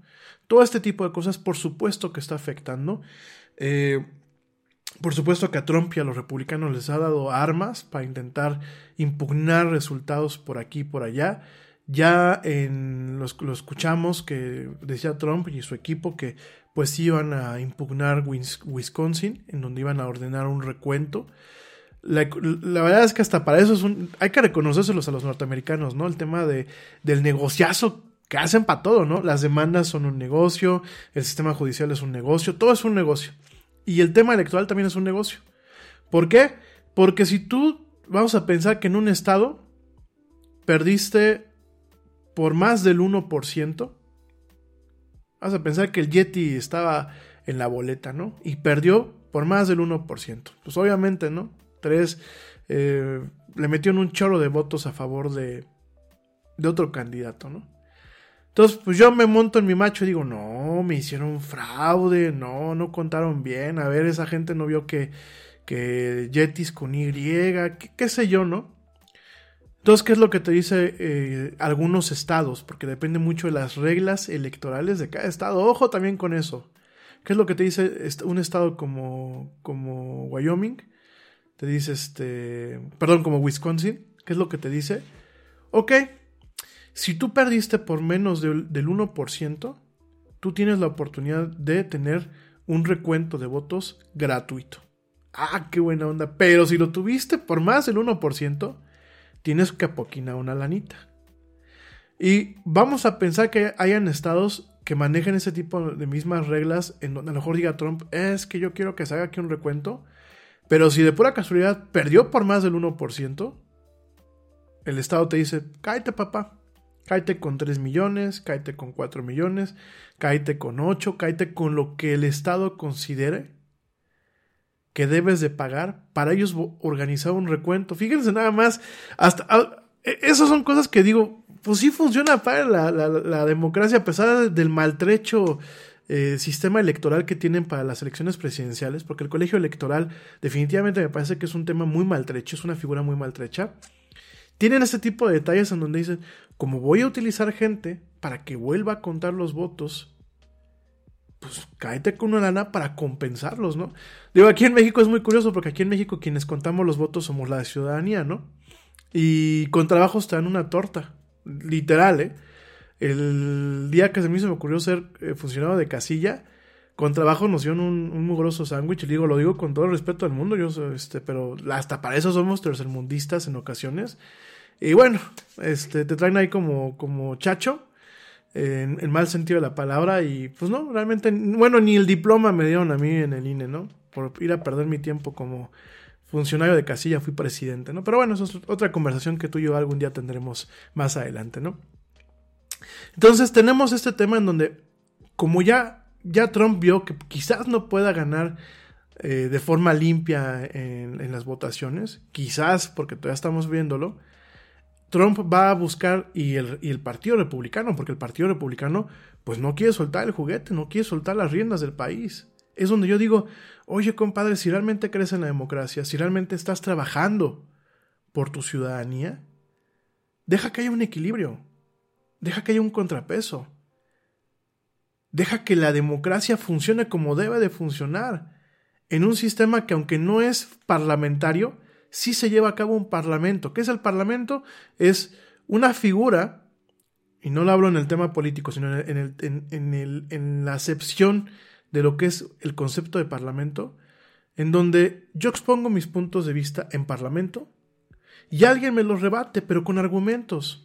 Todo este tipo de cosas por supuesto que está afectando. Eh, por supuesto que a Trump y a los republicanos les ha dado armas para intentar impugnar resultados por aquí y por allá. Ya en los, lo escuchamos que decía Trump y su equipo que pues iban a impugnar Wisconsin, en donde iban a ordenar un recuento. La, verdad es que hasta para eso es un, hay que reconocérselos a los norteamericanos, ¿no? El tema de, del negociazo que hacen para todo, ¿no? Las demandas son un negocio, el sistema judicial es un negocio, todo es un negocio. Y el tema electoral también es un negocio. ¿Por qué? Porque si tú, vamos a pensar que en un estado perdiste por más del 1%, Vamos a pensar que el Yeti estaba en la boleta, ¿no? Y perdió por más del 1%. Pues obviamente, ¿no? Tres, eh, le metieron un chorro de votos a favor de, de otro candidato, ¿no? Entonces, pues yo me monto en mi macho y digo, no, me hicieron fraude, no, no contaron bien, a ver, esa gente no vio que, que Yetis con Y, qué sé yo, ¿no? Entonces, ¿qué es lo que te dice eh, algunos estados? Porque depende mucho de las reglas electorales de cada estado. Ojo también con eso. ¿Qué es lo que te dice un estado como, como Wyoming? Te dice este. Perdón, como Wisconsin. ¿Qué es lo que te dice? Ok, si tú perdiste por menos del 1%, tú tienes la oportunidad de tener un recuento de votos gratuito. Ah, qué buena onda. Pero si lo tuviste por más del 1%, tienes que apoquinar una lanita. Y vamos a pensar que hayan estados que manejen ese tipo de mismas reglas en donde a lo mejor diga Trump, es que yo quiero que se haga aquí un recuento, pero si de pura casualidad perdió por más del 1%, el estado te dice, cállate papá, cállate con 3 millones, cállate con 4 millones, cállate con 8, cállate con lo que el estado considere que debes de pagar para ellos organizar un recuento. Fíjense nada más, hasta e, esas son cosas que digo, pues sí funciona para la, democracia a pesar del maltrecho eh, sistema electoral que tienen para las elecciones presidenciales, porque el colegio electoral definitivamente me parece que es un tema muy maltrecho, es una figura muy maltrecha. Tienen este tipo de detalles en donde dicen, como voy a utilizar gente para que vuelva a contar los votos, pues con una lana para compensarlos, ¿no? Digo, aquí en México es muy curioso porque aquí en México quienes contamos los votos somos la ciudadanía, ¿no? Y con trabajos te dan una torta, literal, ¿eh? El día que se me, hizo, me ocurrió ser eh, funcionario de casilla, con trabajo nos dieron un, un mugroso sándwich, y digo, lo digo con todo el respeto del mundo, yo, este, pero hasta para eso somos tercermundistas en ocasiones. Y bueno, este, te traen ahí como, como chacho, en el mal sentido de la palabra, y pues no, realmente, bueno, ni el diploma me dieron a mí en el INE, ¿no? Por ir a perder mi tiempo como funcionario de casilla, fui presidente, ¿no? Pero bueno, eso es otra conversación que tú y yo algún día tendremos más adelante, ¿no? Entonces tenemos este tema en donde, como ya, ya Trump vio que quizás no pueda ganar eh, de forma limpia en, en, las votaciones, quizás porque todavía estamos viéndolo, Trump va a buscar, y el, y el Partido Republicano, porque el Partido Republicano pues no quiere soltar el juguete, no quiere soltar las riendas del país. Es donde yo digo, oye compadre, si realmente crees en la democracia, si realmente estás trabajando por tu ciudadanía, deja que haya un equilibrio. Deja que haya un contrapeso. Deja que la democracia funcione como debe de funcionar. En un sistema que aunque no es parlamentario, sí se lleva a cabo un parlamento. ¿Qué es el parlamento? Es una figura, y no lo hablo en el tema político, sino en, el, en, en, el, en la acepción de lo que es el concepto de parlamento, en donde yo expongo mis puntos de vista en parlamento y alguien me los rebate, pero con argumentos.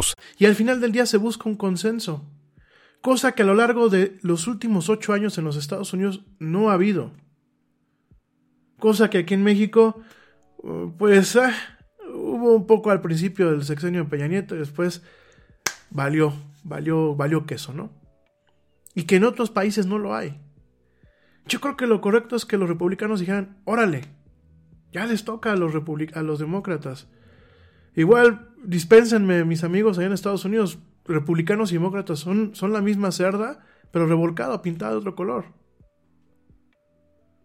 Y al final del día se busca un consenso, cosa que a lo largo de los últimos ocho años en los Estados Unidos no ha habido. Cosa que aquí en México, pues eh, hubo un poco al principio del sexenio de Peña Nieto y después valió, valió, valió queso, ¿no? Y que en otros países no lo hay. Yo creo que lo correcto es que los republicanos dijeran, órale, ya les toca a los, a los demócratas. Igual, dispénsenme, mis amigos allá en Estados Unidos, republicanos y demócratas son, son la misma cerda, pero revolcada, pintada de otro color.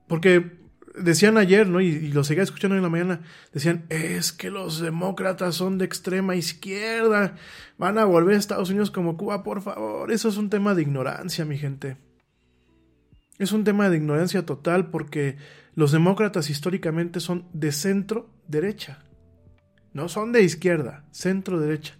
Porque decían ayer, ¿no? Y, y, lo seguía escuchando en la mañana, decían, es que los demócratas son de extrema izquierda, van a volver a Estados Unidos como Cuba, por favor. Eso es un tema de ignorancia, mi gente. Es un tema de ignorancia total porque los demócratas históricamente son de centro derecha. No son de izquierda, centro derecha.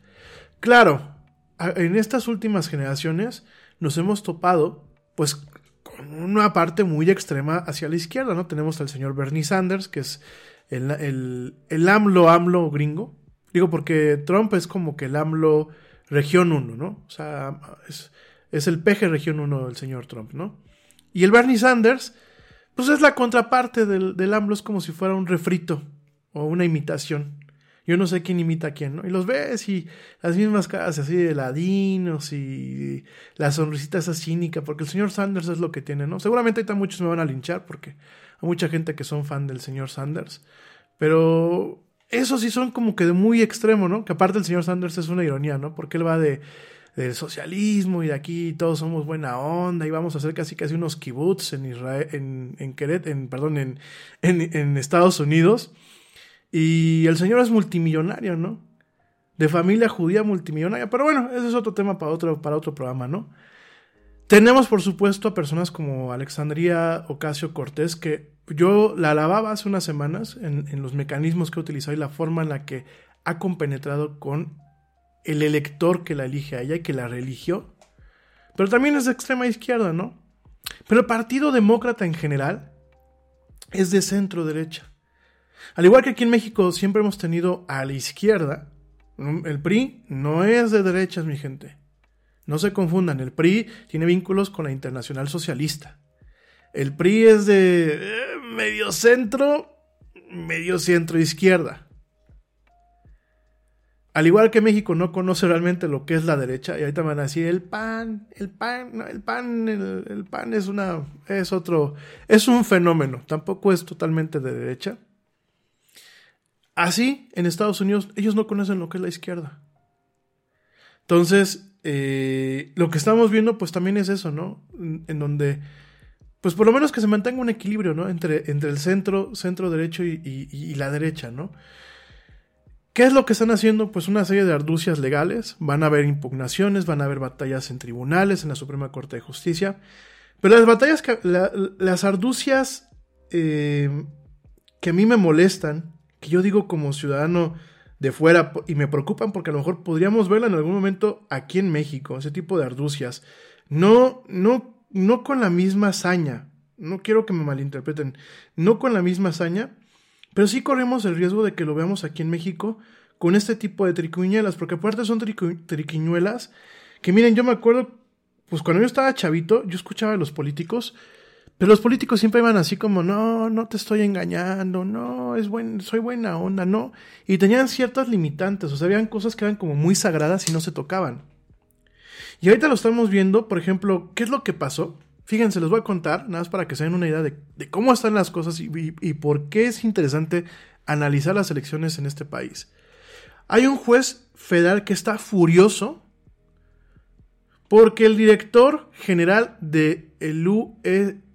Claro, en estas últimas generaciones nos hemos topado pues con una parte muy extrema hacia la izquierda, ¿no? Tenemos al señor Bernie Sanders, que es el, el, el AMLO AMLO gringo. Digo, porque Trump es como que el AMLO región 1, ¿no? O sea, es, es el peje región 1 del señor Trump, ¿no? Y el Bernie Sanders, pues es la contraparte del, del AMLO, es como si fuera un refrito o una imitación. Yo no sé quién imita a quién, ¿no? Y los ves y las mismas caras así de ladinos y la sonrisita esa cínica, porque el señor Sanders es lo que tiene, ¿no? Seguramente ahorita muchos me van a linchar porque hay mucha gente que son fan del señor Sanders, pero esos sí son como que de muy extremo, ¿no? Que aparte el señor Sanders es una ironía, ¿no? Porque él va de del socialismo y de aquí todos somos buena onda y vamos a hacer casi casi unos kibbutz en Israel, en, en Queret, en, perdón, en, en, en Estados Unidos. Y el señor es multimillonario, ¿no? De familia judía multimillonaria. Pero bueno, ese es otro tema para otro, para otro programa, ¿no? Tenemos, por supuesto, a personas como Alexandria Ocasio Cortés, que yo la alababa hace unas semanas en, en los mecanismos que ha utilizado y la forma en la que ha compenetrado con el elector que la elige a ella y que la religió. Pero también es de extrema izquierda, ¿no? Pero el Partido Demócrata en general es de centro derecha. Al igual que aquí en México siempre hemos tenido a la izquierda, el PRI no es de derechas, mi gente. No se confundan, el PRI tiene vínculos con la Internacional Socialista. El PRI es de eh, medio centro, medio centro izquierda. al igual que México no conoce realmente lo que es la derecha, y ahorita van a decir el pan, el pan, el pan, el, pan es una, es otro, es un fenómeno, tampoco es totalmente de derecha. Así, en Estados Unidos, ellos no conocen lo que es la izquierda. Entonces, eh, lo que estamos viendo, pues también es eso, ¿no? En, donde, pues por lo menos que se mantenga un equilibrio, ¿no? Entre, entre el centro, centro derecho y, la derecha, ¿no? ¿Qué es lo que están haciendo? Pues una serie de arducias legales, van a haber impugnaciones, van a haber batallas en tribunales, en la Suprema Corte de Justicia, pero las batallas, las arducias eh, que a mí me molestan, yo digo como ciudadano de fuera y me preocupan porque a lo mejor podríamos verla en algún momento aquí en México, ese tipo de arducias, no, no, no con la misma hazaña, no quiero que me malinterpreten, no con la misma hazaña, pero sí corremos el riesgo de que lo veamos aquí en México con este tipo de triquiñuelas, porque aparte son triquiñuelas que miren, yo me acuerdo, pues cuando yo estaba chavito, yo escuchaba a los políticos, pero los políticos siempre iban así como, no, no te estoy engañando, no, es buen, soy buena onda, no. Y tenían ciertas limitantes, o sea, habían cosas que eran como muy sagradas y no se tocaban. Y ahorita lo estamos viendo, por ejemplo, ¿qué es lo que pasó? Fíjense, les voy a contar, nada más para que se den una idea de, cómo están las cosas y, por qué es interesante analizar las elecciones en este país. Hay un juez federal que está furioso porque el director general de el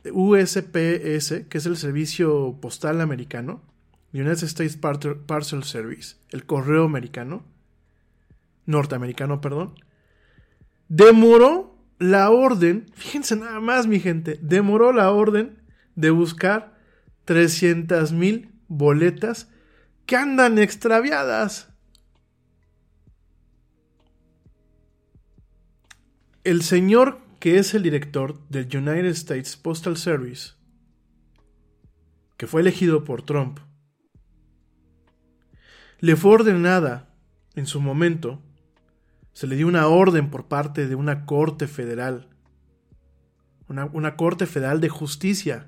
USPS, que es el Servicio Postal Americano, United States Parcel Service, el correo americano, norteamericano, perdón, demoró la orden, fíjense nada más mi gente, demoró la orden de buscar 300 mil boletas que andan extraviadas. El señor que es el director del United States Postal Service, que fue elegido por Trump, le fue ordenada en su momento se le dio una orden por parte de una corte federal, una, corte federal de justicia,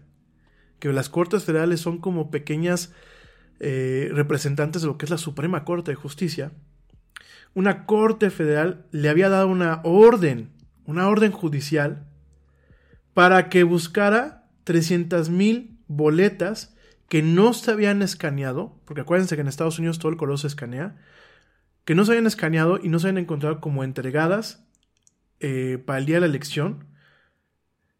que las cortes federales son como pequeñas eh, representantes de lo que es la Suprema Corte de Justicia. Una corte federal le había dado una orden, una orden judicial, para que buscara 300 mil boletas que no se habían escaneado, porque acuérdense que en Estados Unidos todo el color se escanea, que no se hayan escaneado y no se hayan encontrado como entregadas eh, para el día de la elección,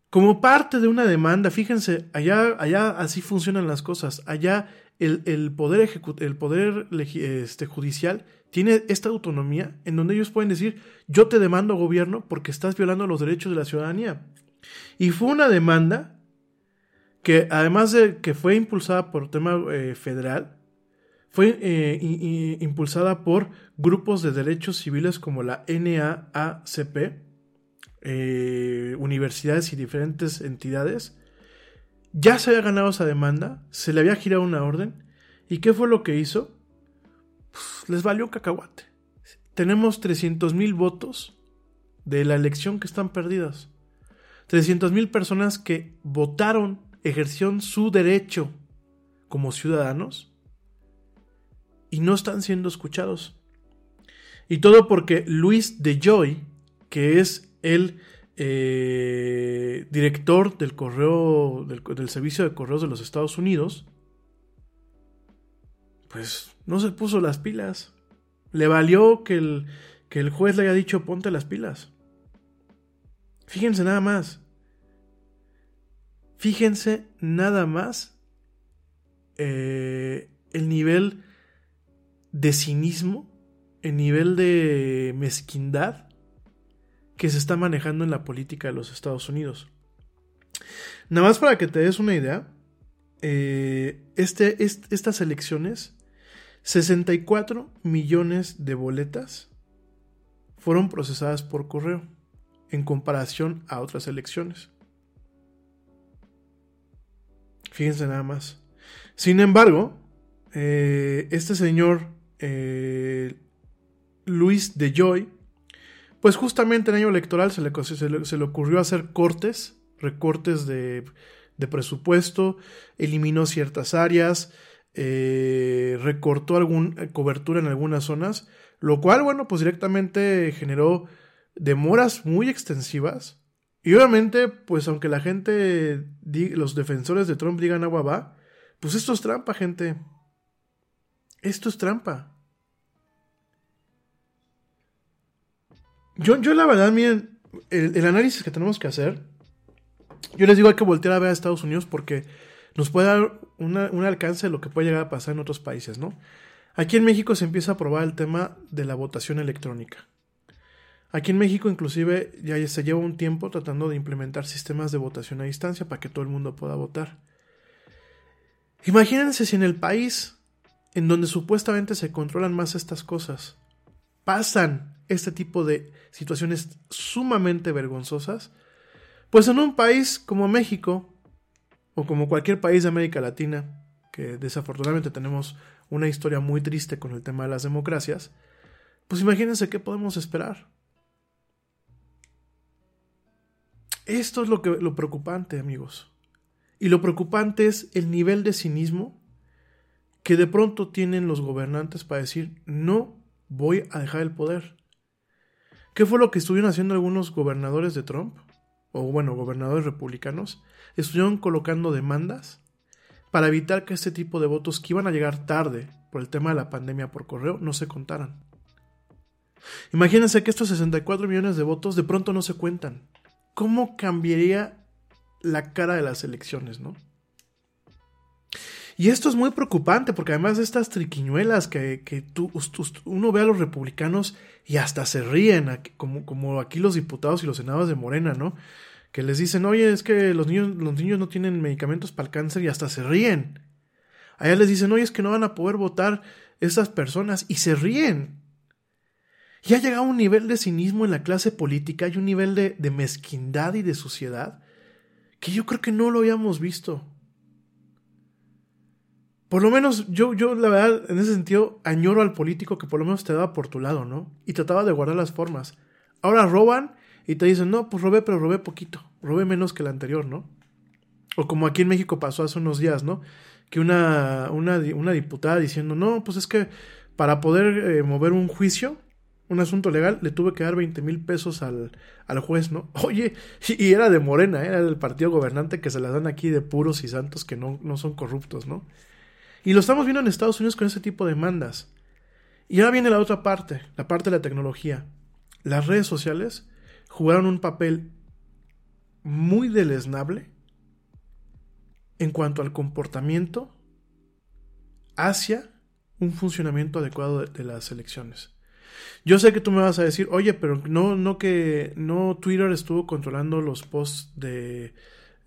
como parte de una demanda, fíjense, allá, allá así funcionan las cosas, allá el, poder, el poder este, judicial tiene esta autonomía en donde ellos pueden decir, yo te demando gobierno porque estás violando los derechos de la ciudadanía. Y fue una demanda que además de que fue impulsada por tema eh, federal, fue eh, impulsada por grupos de derechos civiles como la NAACP, eh, universidades y diferentes entidades. Ya se había ganado esa demanda, se le había girado una orden. ¿Y qué fue lo que hizo? Pues, les valió cacahuate. Tenemos 300 mil votos de la elección que están perdidas. 300 mil personas que votaron, ejercieron su derecho como ciudadanos y no están siendo escuchados. Y todo porque Luis de Joy, que es el eh, director del correo, del, servicio de correos de los Estados Unidos, pues no se puso las pilas. Le valió que el, que el juez le haya dicho ponte las pilas. Fíjense nada más. Fíjense nada más eh, el nivel de cinismo, el nivel de mezquindad que se está manejando en la política de los Estados Unidos. Nada más para que te des una idea, eh, este, estas elecciones, 64 millones de boletas fueron procesadas por correo en comparación a otras elecciones. Fíjense nada más. Sin embargo, eh, este señor eh, Luis de Joy, pues justamente en año electoral se le, se le, ocurrió hacer cortes, recortes de, presupuesto, eliminó ciertas áreas, eh, recortó alguna cobertura en algunas zonas, Lo cual, bueno, pues directamente generó demoras muy extensivas. Y obviamente, pues aunque la gente, los defensores de Trump digan agua va, pues esto es trampa, gente. Esto es trampa. Yo, yo la verdad, miren, el, análisis que tenemos que hacer, yo les digo hay que voltear a ver a Estados Unidos porque nos puede dar un alcance de lo que puede llegar a pasar en otros países, ¿no? Aquí en México se empieza a probar el tema de la votación electrónica. Aquí en México inclusive ya se lleva un tiempo tratando de implementar sistemas de votación a distancia para que todo el mundo pueda votar. Imagínense si en el país en donde supuestamente se controlan más estas cosas pasan este tipo de situaciones sumamente vergonzosas, pues en un país como México o como cualquier país de América Latina, que desafortunadamente tenemos una historia muy triste con el tema de las democracias, pues imagínense qué podemos esperar. Esto es lo, que, lo preocupante, amigos. Y lo preocupante es el nivel de cinismo que de pronto tienen los gobernantes para decir, no voy a dejar el poder. ¿Qué fue lo que estuvieron haciendo algunos gobernadores de Trump? O bueno, gobernadores republicanos. Estuvieron colocando demandas para evitar que este tipo de votos que iban a llegar tarde por el tema de la pandemia por correo no se contaran. Imagínense que estos 64 millones de votos de pronto no se cuentan. ¿Cómo cambiaría la cara de las elecciones, no? Y esto es muy preocupante porque además de estas triquiñuelas que, que tú, uno ve a los republicanos y hasta se ríen, como, como aquí los diputados y los senadores de Morena, ¿no? que les dicen, oye, es que los niños, los niños no tienen medicamentos para el cáncer y hasta se ríen. Allá les dicen, oye, es que no van a poder votar esas personas y se ríen. Y ha llegado un nivel de cinismo en la clase política y un nivel de, de mezquindad y de suciedad que yo creo que no lo habíamos visto. Por lo menos yo, yo, la verdad, en ese sentido, añoro al político que por lo menos te daba por tu lado, ¿no? Y trataba de guardar las formas. Ahora roban y te dicen, no, pues robé, pero robé poquito, robé menos que el anterior, ¿no? O como aquí en México pasó hace unos días, ¿no? Que una, una, una diputada diciendo, no, pues es que para poder eh, mover un juicio, un asunto legal, le tuve que dar 20 mil pesos al, al, juez, ¿no? Oye, y, era de Morena, era del partido gobernante que se las dan aquí de puros y santos que no, no son corruptos, ¿no? Y lo estamos viendo en Estados Unidos con ese tipo de demandas. Y ahora viene la otra parte, la parte de la tecnología. Las redes sociales jugaron un papel muy deleznable en cuanto al comportamiento hacia un funcionamiento adecuado de, las elecciones. Yo sé que tú me vas a decir, oye, pero no, no que no Twitter estuvo controlando los posts de,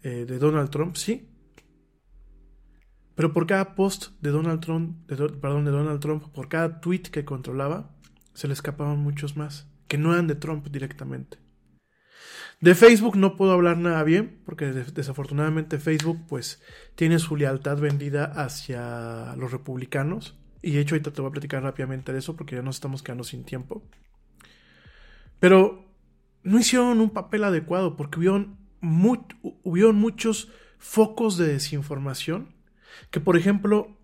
eh, de Donald Trump, sí. Pero por cada post de Donald Trump, perdón, de Donald Trump, por cada tweet que controlaba, se le escapaban muchos más, que no eran de Trump directamente. De Facebook no puedo hablar nada bien, porque desafortunadamente Facebook pues tiene su lealtad vendida hacia los republicanos. Y de hecho ahorita te voy a platicar rápidamente de eso porque ya nos estamos quedando sin tiempo. Pero no hicieron un papel adecuado porque hubieron, muchos focos de desinformación que por ejemplo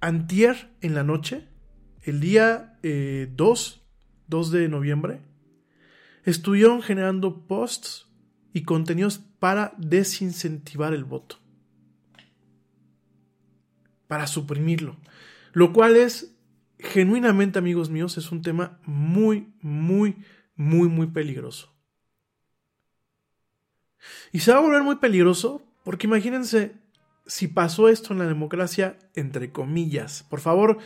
antier en la noche, el día 2, eh, 2 de noviembre, estuvieron generando posts y contenidos para desincentivar el voto, para suprimirlo, lo cual es genuinamente, amigos míos, es un tema muy, muy, muy, muy peligroso. Y se va a volver muy peligroso porque imagínense si pasó esto en la democracia, entre comillas. Por favor,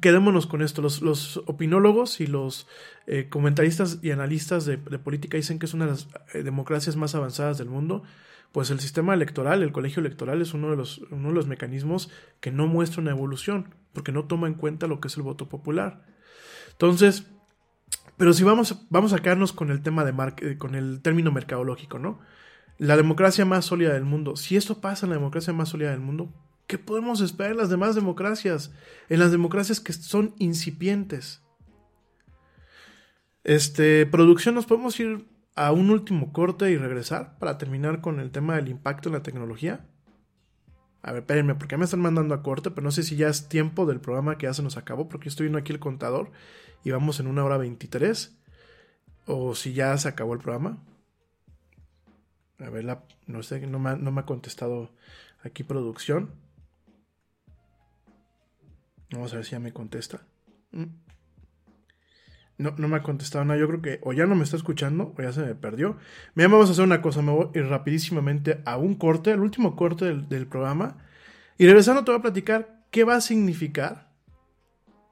quedémonos con esto. Los, opinólogos y los eh, comentaristas y analistas de, política dicen que es una de las eh, democracias más avanzadas del mundo. Pues el sistema electoral, el colegio electoral, es uno de, los, uno de los mecanismos que no muestra una evolución, porque no toma en cuenta lo que es el voto popular. Entonces, pero si vamos, vamos a quedarnos con el tema de eh, con el término mercadológico, ¿no? La democracia más sólida del mundo. Si esto pasa en la democracia más sólida del mundo, ¿Qué podemos esperar en las demás democracias? En las democracias que son incipientes. Este, producción, nos podemos ir a un último corte y regresar para terminar con el tema del impacto en la tecnología. A ver, espérenme, porque me están mandando a corte, pero no sé si ya es tiempo del programa que ya se nos acabó, porque estoy viendo aquí el contador y vamos en una hora 23. O si ya se acabó el programa. A ver, la, no sé, no me, no ha contestado aquí producción. Vamos a ver si ya me contesta. Mm. No, no me ha contestado nada. Yo creo que o ya no me está escuchando o ya se me perdió. Mira, vamos a hacer una cosa. Me voy a ir rapidísimamente a un corte, el último corte del, del programa. Y regresando te voy a platicar qué va a significar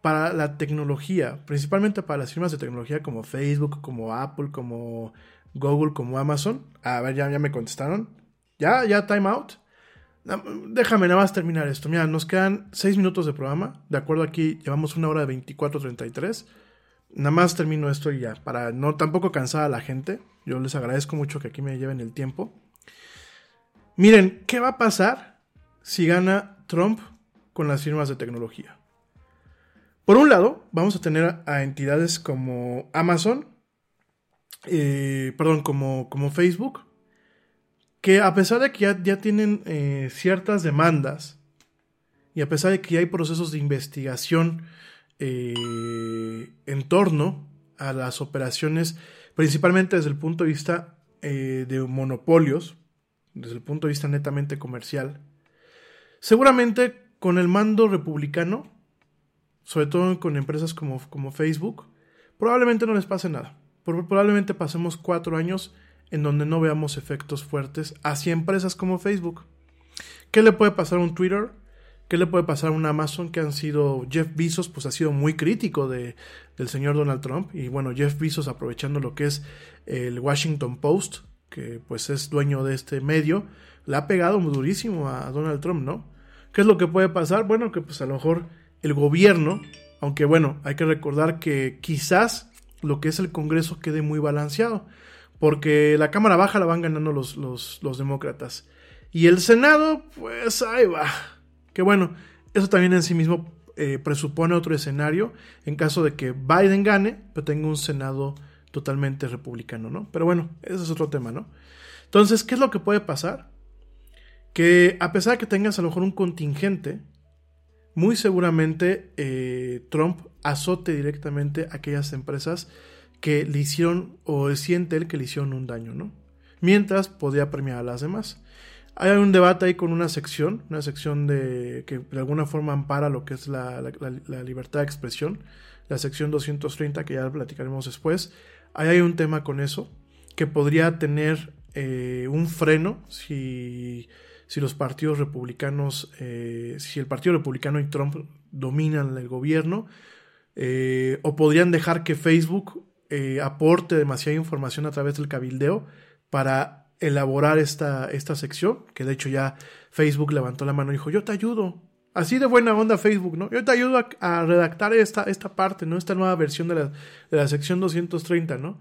para la tecnología, principalmente para las firmas de tecnología como Facebook, como Apple, como Google, como Amazon. A ver, ya, ya me contestaron. Ya, ya, time out. Déjame nada más terminar esto. Mira, nos quedan 6 minutos de programa. De acuerdo aquí, llevamos una hora de 24.33. Nada más termino esto y ya, para no tampoco cansar a la gente. Yo les agradezco mucho que aquí me lleven el tiempo. Miren, ¿qué va a pasar si gana Trump con las firmas de tecnología? Por un lado, vamos a tener a entidades como Amazon, eh, perdón, como, como Facebook, que a pesar de que ya, tienen eh, ciertas demandas y a pesar de que hay procesos de investigación eh, en torno a las operaciones, principalmente desde el punto de vista eh, de monopolios, desde el punto de vista netamente comercial, seguramente con el mando republicano, sobre todo con empresas como, como Facebook, probablemente no les pase nada. Probablemente pasemos cuatro años en donde no veamos efectos fuertes hacia empresas como Facebook. ¿Qué le puede pasar a un Twitter? ¿Qué le puede pasar a un Amazon que han sido Jeff Bezos, pues ha sido muy crítico de, del señor Donald Trump y bueno, Jeff Bezos aprovechando lo que es el Washington Post, que pues es dueño de este medio, le ha pegado muy durísimo a Donald Trump, ¿no? ¿Qué es lo que puede pasar? Bueno, que pues a lo mejor el gobierno, aunque bueno, hay que recordar que quizás lo que es el Congreso quede muy balanceado porque la Cámara Baja la van ganando los, los, demócratas. Y el Senado, pues ahí va. Que bueno, eso también en sí mismo eh, presupone otro escenario en caso de que Biden gane, pero tenga un Senado totalmente republicano, ¿no? Pero bueno, ese es otro tema, ¿no? Entonces, ¿qué es lo que puede pasar? Que a pesar de que tengas a lo mejor un contingente, muy seguramente eh, Trump azote directamente a aquellas empresas que le hicieron o siente él que le hicieron un daño, ¿no? Mientras podía premiar a las demás. Hay un debate ahí con una sección, una sección de que de alguna forma ampara lo que es la, libertad de expresión, la sección 230 que ya platicaremos después. Ahí hay un tema con eso que podría tener eh, un freno si, si, los partidos republicanos, eh, si el Partido Republicano y Trump dominan el gobierno, eh, o podrían dejar que Facebook eh, aporte demasiada información a través del cabildeo para elaborar esta, esta sección, que de hecho ya Facebook levantó la mano y dijo, yo te ayudo. Así de buena onda Facebook, ¿no? Yo te ayudo a, redactar esta, esta parte, ¿no? Esta nueva versión de la, de la sección 230, ¿no?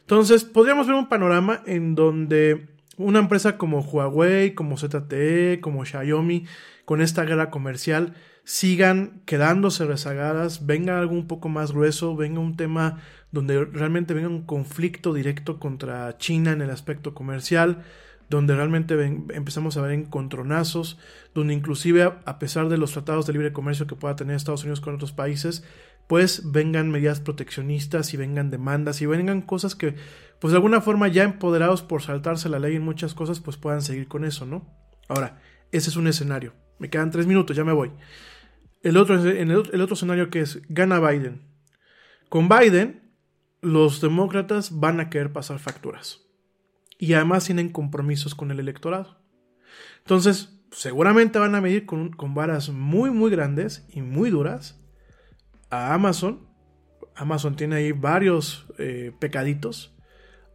Entonces, podríamos ver un panorama en donde una empresa como Huawei, como ZTE, como Xiaomi, con esta guerra comercial, sigan quedándose rezagadas, venga algo un poco más grueso, venga un tema donde realmente venga un conflicto directo contra China en el aspecto comercial, donde realmente empezamos a ver encontronazos, donde inclusive a, pesar de los tratados de libre comercio que pueda tener Estados Unidos con otros países, pues vengan medidas proteccionistas y vengan demandas y vengan cosas que, pues de alguna forma ya empoderados por saltarse la ley en muchas cosas, pues puedan seguir con eso, ¿no? Ahora, ese es un escenario. Me quedan tres minutos, ya me voy. El otro, otro escenario que es, gana Biden. Con Biden, los demócratas van a querer pasar facturas. Y además tienen compromisos con el electorado. Entonces, seguramente van a medir con, varas muy, muy grandes y muy duras a Amazon. Amazon tiene ahí varios eh, pecaditos.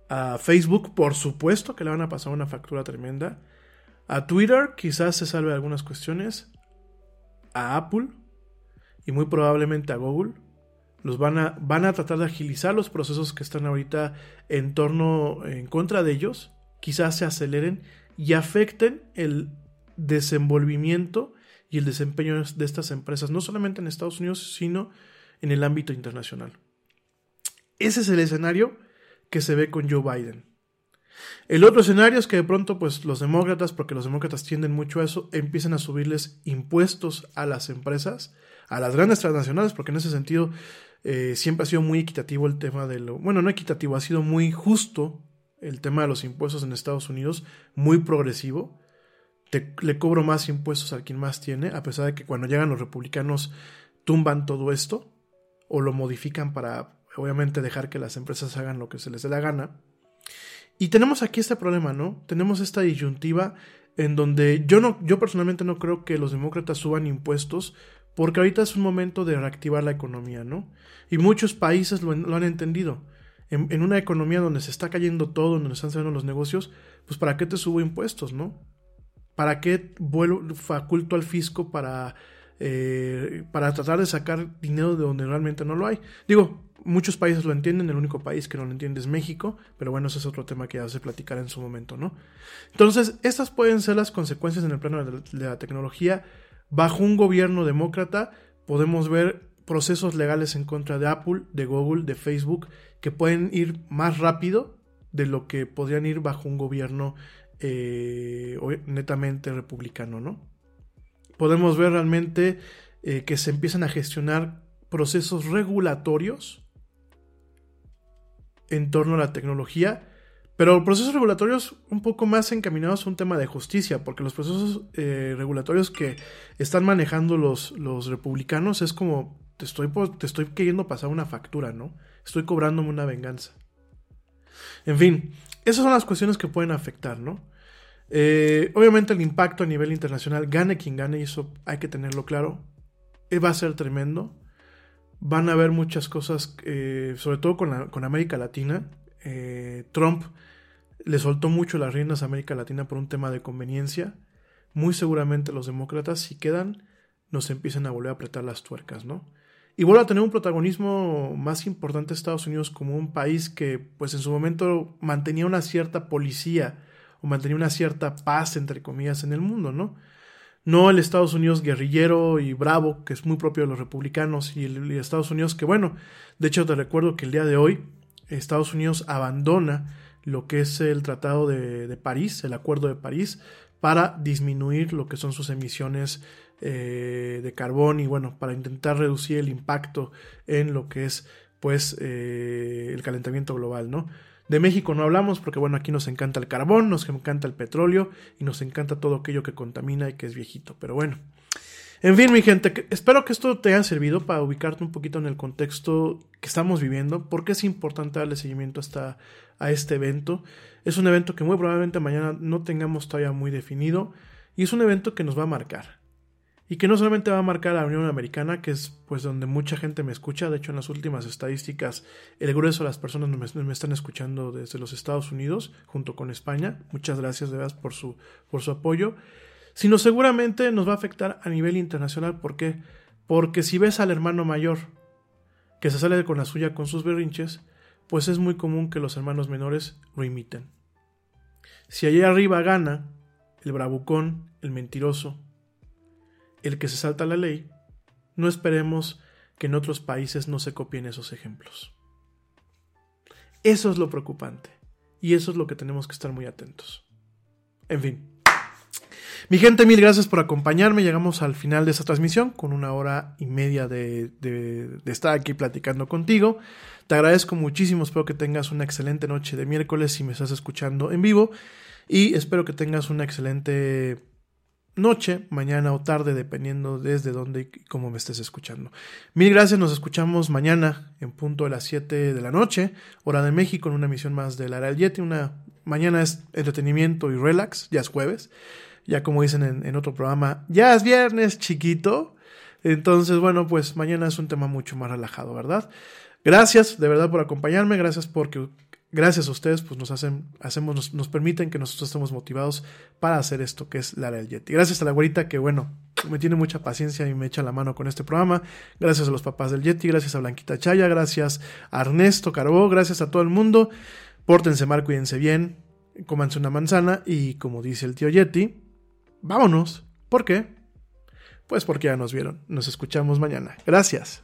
A Facebook, por supuesto que le van a pasar una factura tremenda. A Twitter, quizás se salve algunas cuestiones. A Apple y muy probablemente a Google los van a, van a tratar de agilizar los procesos que están ahorita en torno, en contra de ellos, quizás se aceleren y afecten el desenvolvimiento y el desempeño de estas empresas, no solamente en Estados Unidos, sino en el ámbito internacional. Ese es el escenario que se ve con Joe Biden. El otro escenario es que de pronto, pues los demócratas, porque los demócratas tienden mucho a eso, empiezan a subirles impuestos a las empresas, a las grandes transnacionales, porque en ese sentido eh, siempre ha sido muy equitativo el tema de lo, bueno, no equitativo, ha sido muy justo el tema de los impuestos en Estados Unidos, muy progresivo. Le cobro más impuestos al quien más tiene, a pesar de que cuando llegan los republicanos tumban todo esto o lo modifican para, obviamente, dejar que las empresas hagan lo que se les dé la gana. Y tenemos aquí este problema, ¿no? Tenemos esta disyuntiva en donde yo no, yo personalmente no creo que los demócratas suban impuestos porque ahorita es un momento de reactivar la economía, ¿no? Y muchos países lo, han entendido. En, una economía donde se está cayendo todo, donde están saliendo los negocios, pues ¿para qué te subo impuestos, no? ¿Para qué vuelvo, faculto al fisco para, eh, para tratar de sacar dinero de donde realmente no lo hay? Digo, muchos países lo entienden, el único país que no lo entiende es México, pero bueno, ese es otro tema que ya se platicará en su momento, ¿no? Entonces, estas pueden ser las consecuencias en el plano de la tecnología Bajo un gobierno demócrata podemos ver procesos legales en contra de Apple, de Google, de Facebook, que pueden ir más rápido de lo que podrían ir bajo un gobierno eh, netamente republicano, ¿no? Podemos ver realmente eh, que se empiezan a gestionar procesos regulatorios en torno a la tecnología pero procesos regulatorios un poco más encaminados a un tema de justicia, porque los procesos eh, regulatorios que están manejando los, los republicanos es como te estoy, te estoy queriendo pasar una factura, ¿no? Estoy cobrándome una venganza. En fin, esas son las cuestiones que pueden afectar, ¿no? Eh, obviamente el impacto a nivel internacional, gane quien gane, eso hay que tenerlo claro, eh, va a ser tremendo. Van a haber muchas cosas, sobre todo con, América Latina. Trump le soltó mucho las riendas a América Latina por un tema de conveniencia. Muy seguramente los demócratas, si quedan, nos empiezan a volver a apretar las tuercas, ¿no? Y vuelve a tener un protagonismo más importante Estados Unidos como un país que, pues en su momento mantenía una cierta policía o mantenía una cierta paz, entre comillas, en el mundo, ¿no? No el Estados Unidos guerrillero y bravo, que es muy propio de los republicanos, y el Estados Unidos que, bueno, de hecho te recuerdo que el día de hoy Estados Unidos abandona lo que es el Tratado de, París, el Acuerdo de París, para disminuir lo que son sus emisiones eh, de carbón y bueno, para intentar reducir el impacto en lo que es pues eh, el calentamiento global, ¿no? De México no hablamos porque bueno, aquí nos encanta el carbón, nos encanta el petróleo y nos encanta todo aquello que contamina y que es viejito, pero bueno. En fin, mi gente, espero que esto te haya servido para ubicarte un poquito en el contexto que estamos viviendo, porque es importante darle seguimiento hasta a este evento. Es un evento que muy probablemente mañana no tengamos todavía muy definido y es un evento que nos va a marcar. Y que no solamente va a marcar a la Unión Americana, que es pues donde mucha gente me escucha, de hecho en las últimas estadísticas el grueso de las personas me, están escuchando desde los Estados Unidos junto con España. Muchas gracias de verdad por su, por su apoyo sino seguramente nos va a afectar a nivel internacional. ¿Por qué? Porque si ves al hermano mayor que se sale con la suya con sus berrinches, pues es muy común que los hermanos menores lo imiten. Si allá arriba gana el bravucón, el mentiroso, el que se salta la ley, no esperemos que en otros países no se copien esos ejemplos. Eso es lo preocupante y eso es lo que tenemos que estar muy atentos. En fin. Mi gente, mil gracias por acompañarme. Llegamos al final de esta transmisión con una hora y media de, estar aquí platicando contigo. Te agradezco muchísimo, espero que tengas una excelente noche de miércoles si me estás escuchando en vivo y espero que tengas una excelente noche, mañana o tarde, dependiendo desde dónde y cómo me estés escuchando. Mil gracias, nos escuchamos mañana en punto de las 7 de la noche, hora de México, en una emisión más de La Yeti. Una mañana es entretenimiento y relax, ya es jueves ya como dicen en, otro programa, ya es viernes chiquito. Entonces, bueno, pues mañana es un tema mucho más relajado, ¿verdad? Gracias de verdad por acompañarme, gracias porque gracias a ustedes pues nos hacen hacemos nos, permiten que nosotros estemos motivados para hacer esto que es la del Yeti. Gracias a la güerita que bueno, me tiene mucha paciencia y me echa la mano con este programa. Gracias a los papás del Yeti, gracias a Blanquita Chaya, gracias a Ernesto Carbó, gracias a todo el mundo. Pórtense mal, cuídense bien, cómanse una manzana y como dice el tío Yeti, vámonos. ¿Por qué? Pues porque ya nos vieron. Nos escuchamos mañana. Gracias.